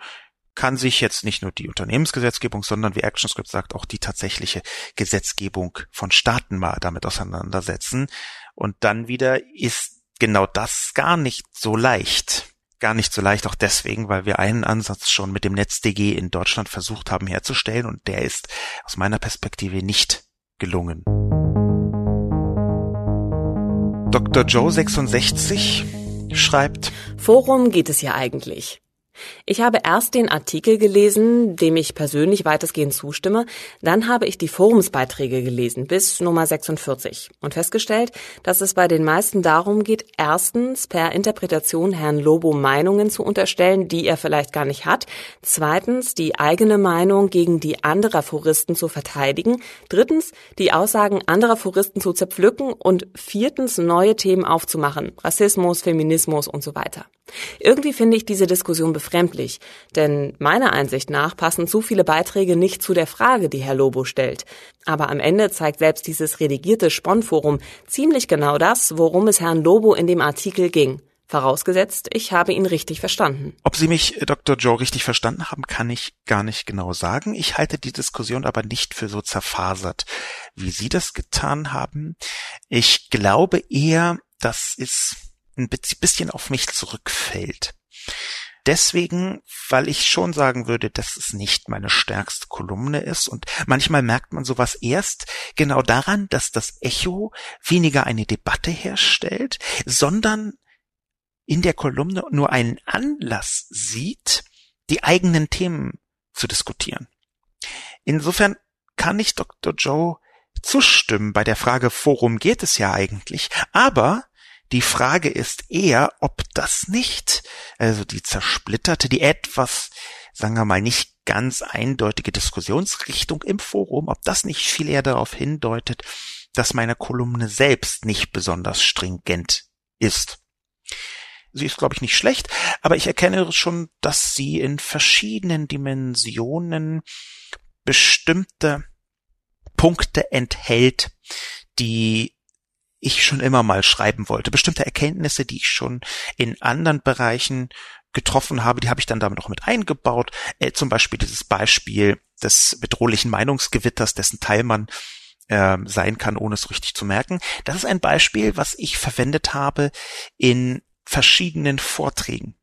kann sich jetzt nicht nur die Unternehmensgesetzgebung, sondern wie ActionScript sagt, auch die tatsächliche Gesetzgebung von Staaten mal damit auseinandersetzen. Und dann wieder ist genau das gar nicht so leicht gar nicht so leicht, auch deswegen, weil wir einen Ansatz schon mit dem NetzDG in Deutschland versucht haben herzustellen und der ist aus meiner Perspektive nicht gelungen. Dr. Joe 66 schreibt Forum geht es ja eigentlich. Ich habe erst den Artikel gelesen, dem ich persönlich weitestgehend zustimme, dann habe ich die Forumsbeiträge gelesen bis Nummer 46 und festgestellt, dass es bei den meisten darum geht, erstens per Interpretation Herrn Lobo Meinungen zu unterstellen, die er vielleicht gar nicht hat, zweitens die eigene Meinung gegen die anderer Foristen zu verteidigen, drittens die Aussagen anderer Foristen zu zerpflücken und viertens neue Themen aufzumachen, Rassismus, Feminismus und so weiter. Irgendwie finde ich diese Diskussion befremdlich, denn meiner Einsicht nach passen zu viele Beiträge nicht zu der Frage, die Herr Lobo stellt. Aber am Ende zeigt selbst dieses redigierte Sponnforum ziemlich genau das, worum es Herrn Lobo in dem Artikel ging. Vorausgesetzt, ich habe ihn richtig verstanden. Ob Sie mich, Dr. Joe, richtig verstanden haben, kann ich gar nicht genau sagen. Ich halte die Diskussion aber nicht für so zerfasert, wie Sie das getan haben. Ich glaube eher, dass es ein bisschen auf mich zurückfällt. Deswegen, weil ich schon sagen würde, dass es nicht meine stärkste Kolumne ist und manchmal merkt man sowas erst genau daran, dass das Echo weniger eine Debatte herstellt, sondern in der Kolumne nur einen Anlass sieht, die eigenen Themen zu diskutieren. Insofern kann ich Dr. Joe zustimmen bei der Frage, worum geht es ja eigentlich, aber Die Frage ist eher, ob das nicht, also die zersplitterte, die etwas, sagen wir mal, nicht ganz eindeutige Diskussionsrichtung im Forum, ob das nicht viel eher darauf hindeutet, dass meine Kolumne selbst nicht besonders stringent ist. Sie ist, glaube ich, nicht schlecht, aber ich erkenne schon, dass sie in verschiedenen Dimensionen bestimmte Punkte enthält, die ich schon immer mal schreiben wollte. Bestimmte Erkenntnisse, die ich schon in anderen Bereichen getroffen habe, die habe ich dann damit auch mit eingebaut. Äh, zum Beispiel dieses Beispiel des bedrohlichen Meinungsgewitters, dessen Teil man äh, sein kann, ohne es richtig zu merken. Das ist ein Beispiel, was ich verwendet habe in verschiedenen Vorträgen.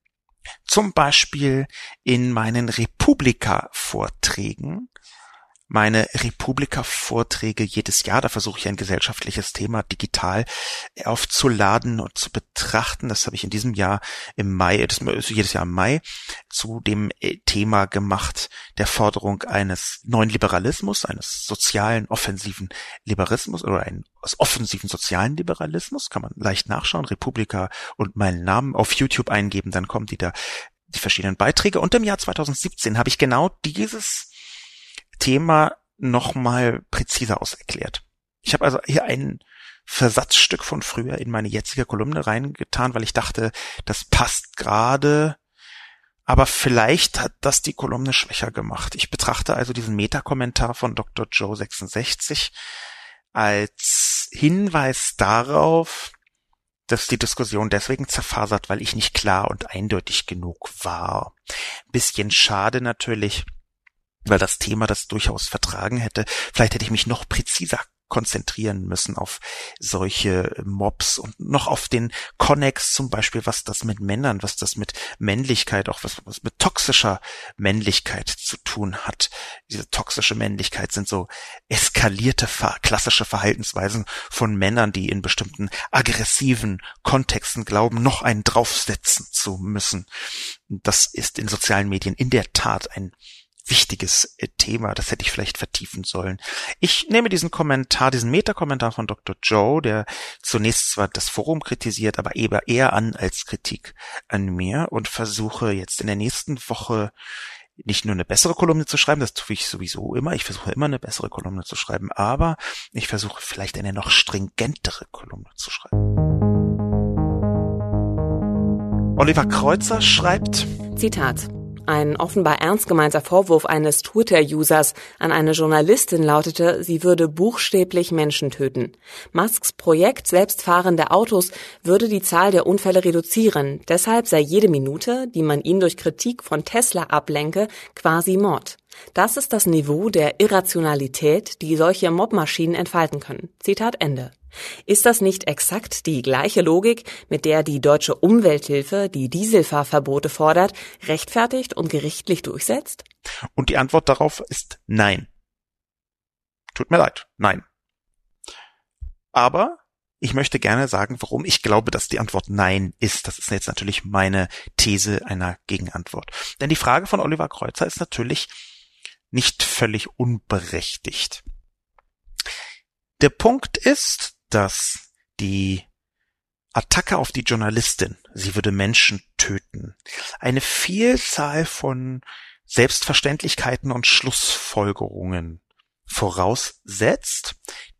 Zum Beispiel in meinen Republika-Vorträgen meine Republika-Vorträge jedes Jahr. Da versuche ich ein gesellschaftliches Thema digital aufzuladen und zu betrachten. Das habe ich in diesem Jahr im Mai, das ist jedes Jahr im Mai, zu dem äh, Thema gemacht der Forderung eines neuen Liberalismus, eines sozialen, offensiven Liberalismus oder eines offensiven sozialen Liberalismus. Kann man leicht nachschauen. Republika und meinen Namen auf YouTube eingeben, dann kommen die da die verschiedenen Beiträge. Und im Jahr 2017 habe ich genau dieses Thema nochmal präziser auserklärt. Ich habe also hier ein Versatzstück von früher in meine jetzige Kolumne reingetan, weil ich dachte, das passt gerade, aber vielleicht hat das die Kolumne schwächer gemacht. Ich betrachte also diesen Metakommentar von Dr. Joe 66 als Hinweis darauf, dass die Diskussion deswegen zerfasert, weil ich nicht klar und eindeutig genug war. Bisschen schade natürlich, weil das Thema das durchaus vertragen hätte. Vielleicht hätte ich mich noch präziser konzentrieren müssen auf solche Mobs und noch auf den Connex zum Beispiel, was das mit Männern, was das mit Männlichkeit, auch was, was mit toxischer Männlichkeit zu tun hat. Diese toxische Männlichkeit sind so eskalierte klassische Verhaltensweisen von Männern, die in bestimmten aggressiven Kontexten glauben, noch einen draufsetzen zu müssen. Das ist in sozialen Medien in der Tat ein wichtiges äh, Thema, das hätte ich vielleicht vertiefen sollen. Ich nehme diesen Kommentar, diesen Meta-Kommentar von Dr. Joe, der zunächst zwar das Forum kritisiert, aber eher an als Kritik an mir und versuche jetzt in der nächsten Woche nicht nur eine bessere Kolumne zu schreiben, das tue ich sowieso immer, ich versuche immer eine bessere Kolumne zu schreiben, aber ich versuche vielleicht eine noch stringentere Kolumne zu schreiben. Oliver Kreuzer schreibt Zitat ein offenbar ernst gemeinter Vorwurf eines Twitter-Users an eine Journalistin lautete, sie würde buchstäblich Menschen töten. Musks Projekt selbstfahrende Autos würde die Zahl der Unfälle reduzieren. Deshalb sei jede Minute, die man ihn durch Kritik von Tesla ablenke, quasi Mord. Das ist das Niveau der Irrationalität, die solche Mobmaschinen entfalten können. Zitat Ende. Ist das nicht exakt die gleiche Logik, mit der die deutsche Umwelthilfe die Dieselfahrverbote fordert, rechtfertigt und gerichtlich durchsetzt? Und die Antwort darauf ist nein. Tut mir leid, nein. Aber ich möchte gerne sagen, warum ich glaube, dass die Antwort Nein ist. Das ist jetzt natürlich meine These einer Gegenantwort. Denn die Frage von Oliver Kreuzer ist natürlich nicht völlig unberechtigt. Der Punkt ist, dass die Attacke auf die Journalistin, sie würde Menschen töten, eine Vielzahl von Selbstverständlichkeiten und Schlussfolgerungen voraussetzt,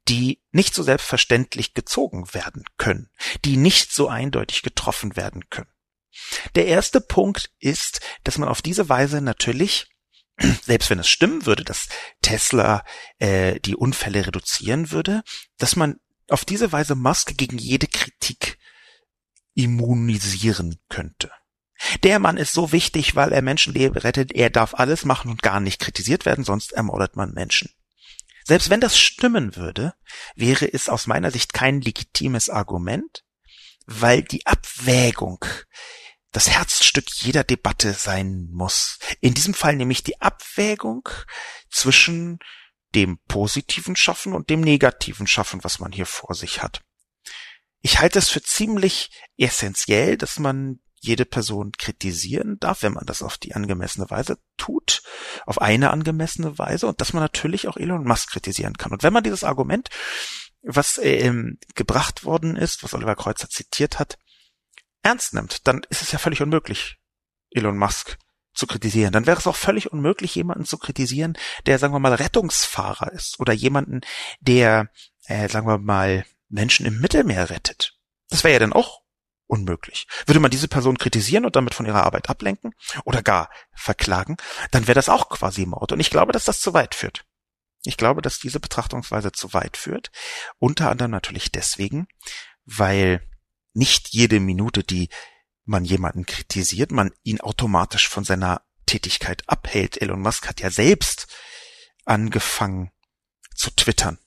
die nicht so selbstverständlich gezogen werden können, die nicht so eindeutig getroffen werden können. Der erste Punkt ist, dass man auf diese Weise natürlich selbst wenn es stimmen würde, dass Tesla äh, die Unfälle reduzieren würde, dass man auf diese Weise Musk gegen jede Kritik immunisieren könnte. Der Mann ist so wichtig, weil er Menschenleben rettet, er darf alles machen und gar nicht kritisiert werden, sonst ermordet man Menschen. Selbst wenn das stimmen würde, wäre es aus meiner Sicht kein legitimes Argument, weil die Abwägung das Herzstück jeder Debatte sein muss. In diesem Fall nämlich die Abwägung zwischen dem positiven Schaffen und dem negativen Schaffen, was man hier vor sich hat. Ich halte es für ziemlich essentiell, dass man jede Person kritisieren darf, wenn man das auf die angemessene Weise tut, auf eine angemessene Weise und dass man natürlich auch Elon Musk kritisieren kann. Und wenn man dieses Argument was ähm, gebracht worden ist, was Oliver Kreuzer zitiert hat, ernst nimmt, dann ist es ja völlig unmöglich, Elon Musk zu kritisieren. Dann wäre es auch völlig unmöglich, jemanden zu kritisieren, der, sagen wir mal, Rettungsfahrer ist oder jemanden, der, äh, sagen wir mal, Menschen im Mittelmeer rettet. Das wäre ja dann auch unmöglich. Würde man diese Person kritisieren und damit von ihrer Arbeit ablenken oder gar verklagen, dann wäre das auch quasi Mord. Und ich glaube, dass das zu weit führt. Ich glaube, dass diese Betrachtungsweise zu weit führt. Unter anderem natürlich deswegen, weil nicht jede Minute, die man jemanden kritisiert, man ihn automatisch von seiner Tätigkeit abhält. Elon Musk hat ja selbst angefangen zu twittern.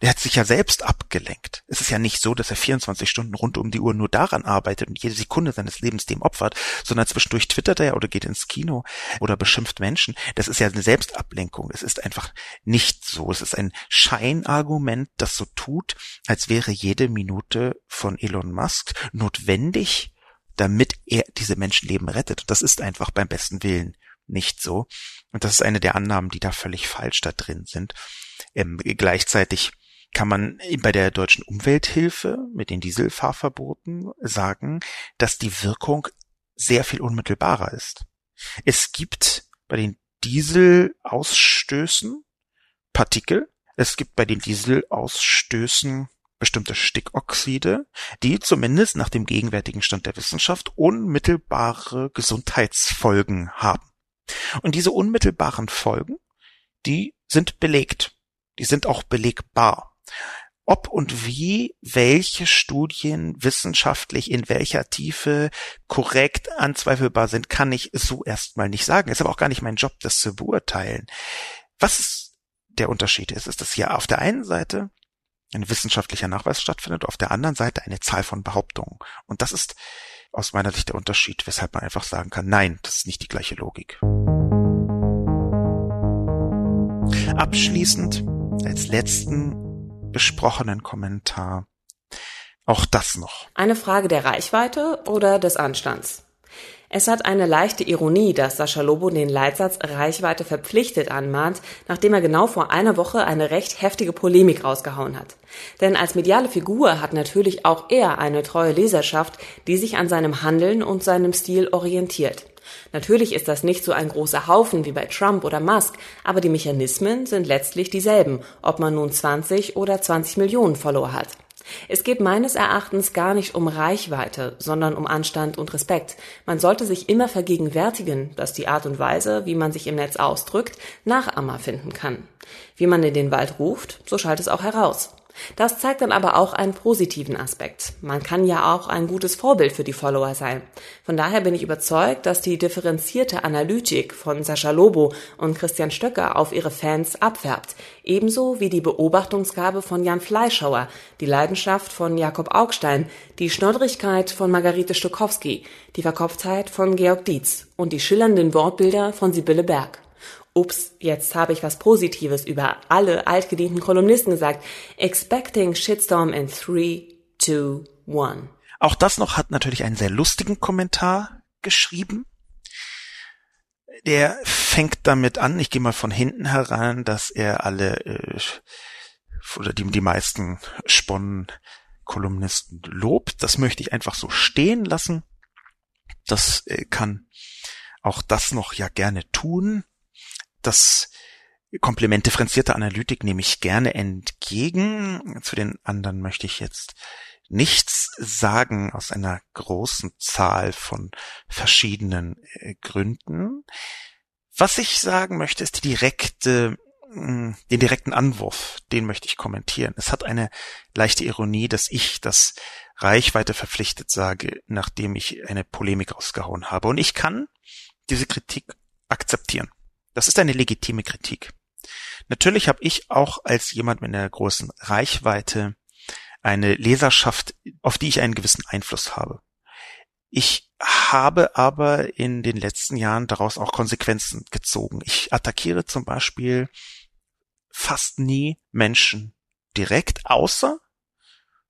Er hat sich ja selbst abgelenkt. Es ist ja nicht so, dass er 24 Stunden rund um die Uhr nur daran arbeitet und jede Sekunde seines Lebens dem opfert, sondern zwischendurch twittert er oder geht ins Kino oder beschimpft Menschen. Das ist ja eine Selbstablenkung. Es ist einfach nicht so. Es ist ein Scheinargument, das so tut, als wäre jede Minute von Elon Musk notwendig, damit er diese Menschenleben rettet. Und das ist einfach beim besten Willen nicht so. Und das ist eine der Annahmen, die da völlig falsch da drin sind. Ähm, gleichzeitig kann man bei der deutschen Umwelthilfe mit den Dieselfahrverboten sagen, dass die Wirkung sehr viel unmittelbarer ist. Es gibt bei den Dieselausstößen Partikel, es gibt bei den Dieselausstößen bestimmte Stickoxide, die zumindest nach dem gegenwärtigen Stand der Wissenschaft unmittelbare Gesundheitsfolgen haben. Und diese unmittelbaren Folgen, die sind belegt. Die sind auch belegbar. Ob und wie welche Studien wissenschaftlich in welcher Tiefe korrekt anzweifelbar sind, kann ich so erstmal nicht sagen. Ist aber auch gar nicht mein Job, das zu beurteilen. Was der Unterschied ist, ist, dass hier auf der einen Seite ein wissenschaftlicher Nachweis stattfindet, auf der anderen Seite eine Zahl von Behauptungen. Und das ist aus meiner Sicht der Unterschied, weshalb man einfach sagen kann, nein, das ist nicht die gleiche Logik. Abschließend als letzten besprochenen Kommentar auch das noch. Eine Frage der Reichweite oder des Anstands? Es hat eine leichte Ironie, dass Sascha Lobo den Leitsatz Reichweite verpflichtet anmahnt, nachdem er genau vor einer Woche eine recht heftige Polemik rausgehauen hat. Denn als mediale Figur hat natürlich auch er eine treue Leserschaft, die sich an seinem Handeln und seinem Stil orientiert. Natürlich ist das nicht so ein großer Haufen wie bei Trump oder Musk, aber die Mechanismen sind letztlich dieselben, ob man nun 20 oder 20 Millionen Follower hat. Es geht meines Erachtens gar nicht um Reichweite, sondern um Anstand und Respekt. Man sollte sich immer vergegenwärtigen, dass die Art und Weise, wie man sich im Netz ausdrückt, Nachahmer finden kann. Wie man in den Wald ruft, so schallt es auch heraus. Das zeigt dann aber auch einen positiven Aspekt. Man kann ja auch ein gutes Vorbild für die Follower sein. Von daher bin ich überzeugt, dass die differenzierte Analytik von Sascha Lobo und Christian Stöcker auf ihre Fans abfärbt. Ebenso wie die Beobachtungsgabe von Jan Fleischhauer, die Leidenschaft von Jakob Augstein, die Schnoddrigkeit von Margarete Stokowski, die Verkopftheit von Georg Dietz und die schillernden Wortbilder von Sibylle Berg ups, jetzt habe ich was Positives über alle altgedienten Kolumnisten gesagt. Expecting Shitstorm in 3, 2, 1. Auch das noch hat natürlich einen sehr lustigen Kommentar geschrieben. Der fängt damit an, ich gehe mal von hinten heran, dass er alle äh, oder die, die meisten Sponnen-Kolumnisten lobt. Das möchte ich einfach so stehen lassen. Das äh, kann auch das noch ja gerne tun das Kompliment differenzierte Analytik nehme ich gerne entgegen. Zu den anderen möchte ich jetzt nichts sagen aus einer großen Zahl von verschiedenen äh, Gründen. Was ich sagen möchte, ist die direkte, hm, den direkten Anwurf, den möchte ich kommentieren. Es hat eine leichte Ironie, dass ich das Reichweite verpflichtet sage, nachdem ich eine Polemik rausgehauen habe. Und ich kann diese Kritik akzeptieren. Das ist eine legitime Kritik. Natürlich habe ich auch als jemand mit einer großen Reichweite eine Leserschaft, auf die ich einen gewissen Einfluss habe. Ich habe aber in den letzten Jahren daraus auch Konsequenzen gezogen. Ich attackiere zum Beispiel fast nie Menschen direkt, außer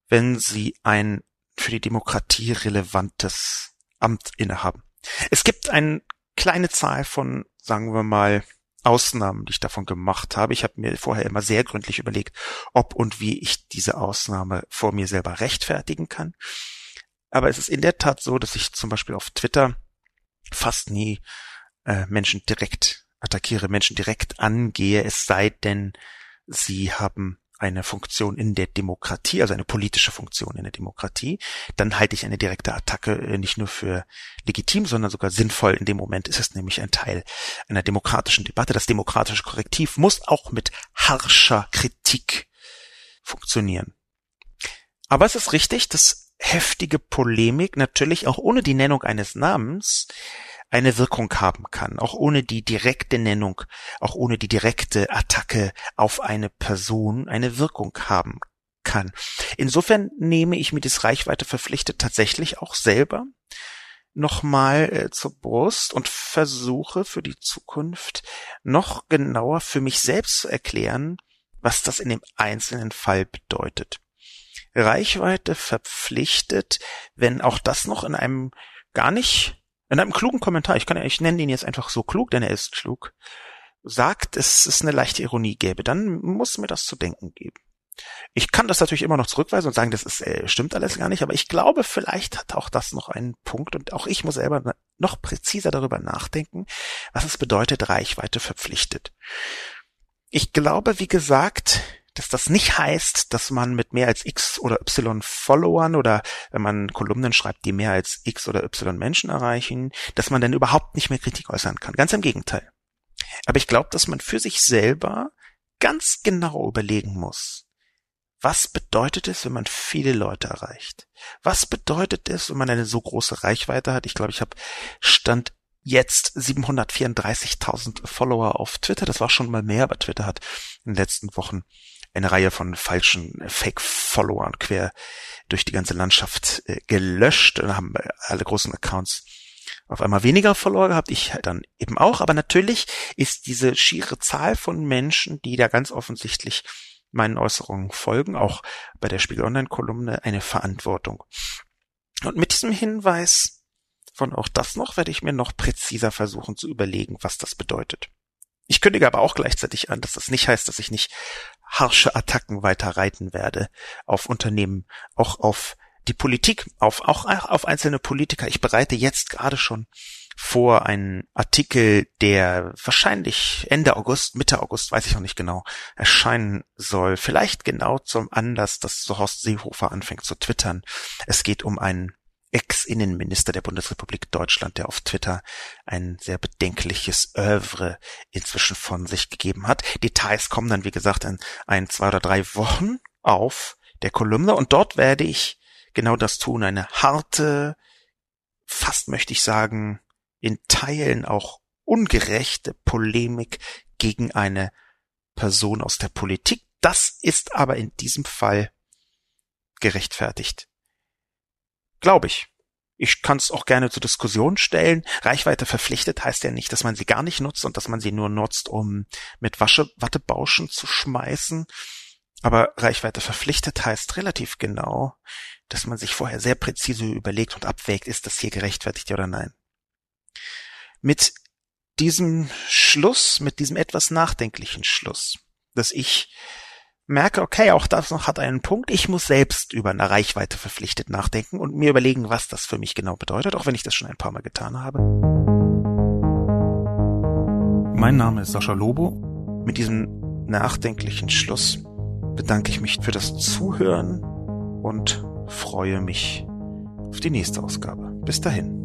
wenn sie ein für die Demokratie relevantes Amt innehaben. Es gibt eine kleine Zahl von sagen wir mal Ausnahmen, die ich davon gemacht habe. Ich habe mir vorher immer sehr gründlich überlegt, ob und wie ich diese Ausnahme vor mir selber rechtfertigen kann. Aber es ist in der Tat so, dass ich zum Beispiel auf Twitter fast nie äh, Menschen direkt attackiere, Menschen direkt angehe, es sei denn, sie haben eine Funktion in der Demokratie, also eine politische Funktion in der Demokratie, dann halte ich eine direkte Attacke äh, nicht nur für legitim, sondern sogar sinnvoll. In dem Moment ist es nämlich ein Teil einer demokratischen Debatte. Das demokratische Korrektiv muss auch mit harscher Kritik funktionieren. Aber es ist richtig, dass heftige Polemik natürlich auch ohne die Nennung eines Namens eine Wirkung haben kann, auch ohne die direkte Nennung, auch ohne die direkte Attacke auf eine Person eine Wirkung haben kann. Insofern nehme ich mir das Reichweite verpflichtet tatsächlich auch selber nochmal äh, zur Brust und versuche für die Zukunft noch genauer für mich selbst zu erklären, was das in dem einzelnen Fall bedeutet. Reichweite verpflichtet, wenn auch das noch in einem gar nicht in einem klugen Kommentar, ich kann, ich nenne ihn jetzt einfach so klug, denn er ist klug, sagt, es ist eine leichte Ironie gäbe, dann muss mir das zu denken geben. Ich kann das natürlich immer noch zurückweisen und sagen, das ist, äh, stimmt alles gar nicht, aber ich glaube, vielleicht hat auch das noch einen Punkt und auch ich muss selber noch präziser darüber nachdenken, was es bedeutet, Reichweite verpflichtet. Ich glaube, wie gesagt, dass das nicht heißt, dass man mit mehr als X oder Y Followern oder wenn man Kolumnen schreibt, die mehr als X oder Y Menschen erreichen, dass man dann überhaupt nicht mehr Kritik äußern kann. Ganz im Gegenteil. Aber ich glaube, dass man für sich selber ganz genau überlegen muss, was bedeutet es, wenn man viele Leute erreicht? Was bedeutet es, wenn man eine so große Reichweite hat? Ich glaube, ich habe Stand jetzt 734.000 Follower auf Twitter. Das war schon mal mehr, aber Twitter hat in den letzten Wochen eine Reihe von falschen Fake-Followern quer durch die ganze Landschaft äh, gelöscht und haben alle großen Accounts auf einmal weniger Follower gehabt, ich halt dann eben auch, aber natürlich ist diese schiere Zahl von Menschen, die da ganz offensichtlich meinen Äußerungen folgen, auch bei der Spiegel Online Kolumne eine Verantwortung. Und mit diesem Hinweis von auch das noch werde ich mir noch präziser versuchen zu überlegen, was das bedeutet. Ich kündige aber auch gleichzeitig an, dass das nicht heißt, dass ich nicht harsche Attacken weiter reiten werde auf Unternehmen, auch auf die Politik, auf, auch auf einzelne Politiker. Ich bereite jetzt gerade schon vor einen Artikel, der wahrscheinlich Ende August, Mitte August, weiß ich noch nicht genau, erscheinen soll. Vielleicht genau zum Anlass, dass Horst Seehofer anfängt zu twittern. Es geht um einen Ex-Innenminister der Bundesrepublik Deutschland, der auf Twitter ein sehr bedenkliches Övre inzwischen von sich gegeben hat. Details kommen dann, wie gesagt, in ein, zwei oder drei Wochen auf der Kolumne und dort werde ich genau das tun, eine harte, fast möchte ich sagen, in Teilen auch ungerechte Polemik gegen eine Person aus der Politik. Das ist aber in diesem Fall gerechtfertigt. Glaube ich. Ich kann es auch gerne zur Diskussion stellen. Reichweite verpflichtet heißt ja nicht, dass man sie gar nicht nutzt und dass man sie nur nutzt, um mit Wasche, Wattebauschen zu schmeißen. Aber Reichweite verpflichtet heißt relativ genau, dass man sich vorher sehr präzise überlegt und abwägt, ist das hier gerechtfertigt oder nein. Mit diesem Schluss, mit diesem etwas nachdenklichen Schluss, dass ich merke, okay, auch das noch hat einen Punkt. Ich muss selbst über eine Reichweite verpflichtet nachdenken und mir überlegen, was das für mich genau bedeutet, auch wenn ich das schon ein paar Mal getan habe. Mein Name ist Sascha Lobo. Mit diesem nachdenklichen Schluss bedanke ich mich für das Zuhören und freue mich auf die nächste Ausgabe. Bis dahin.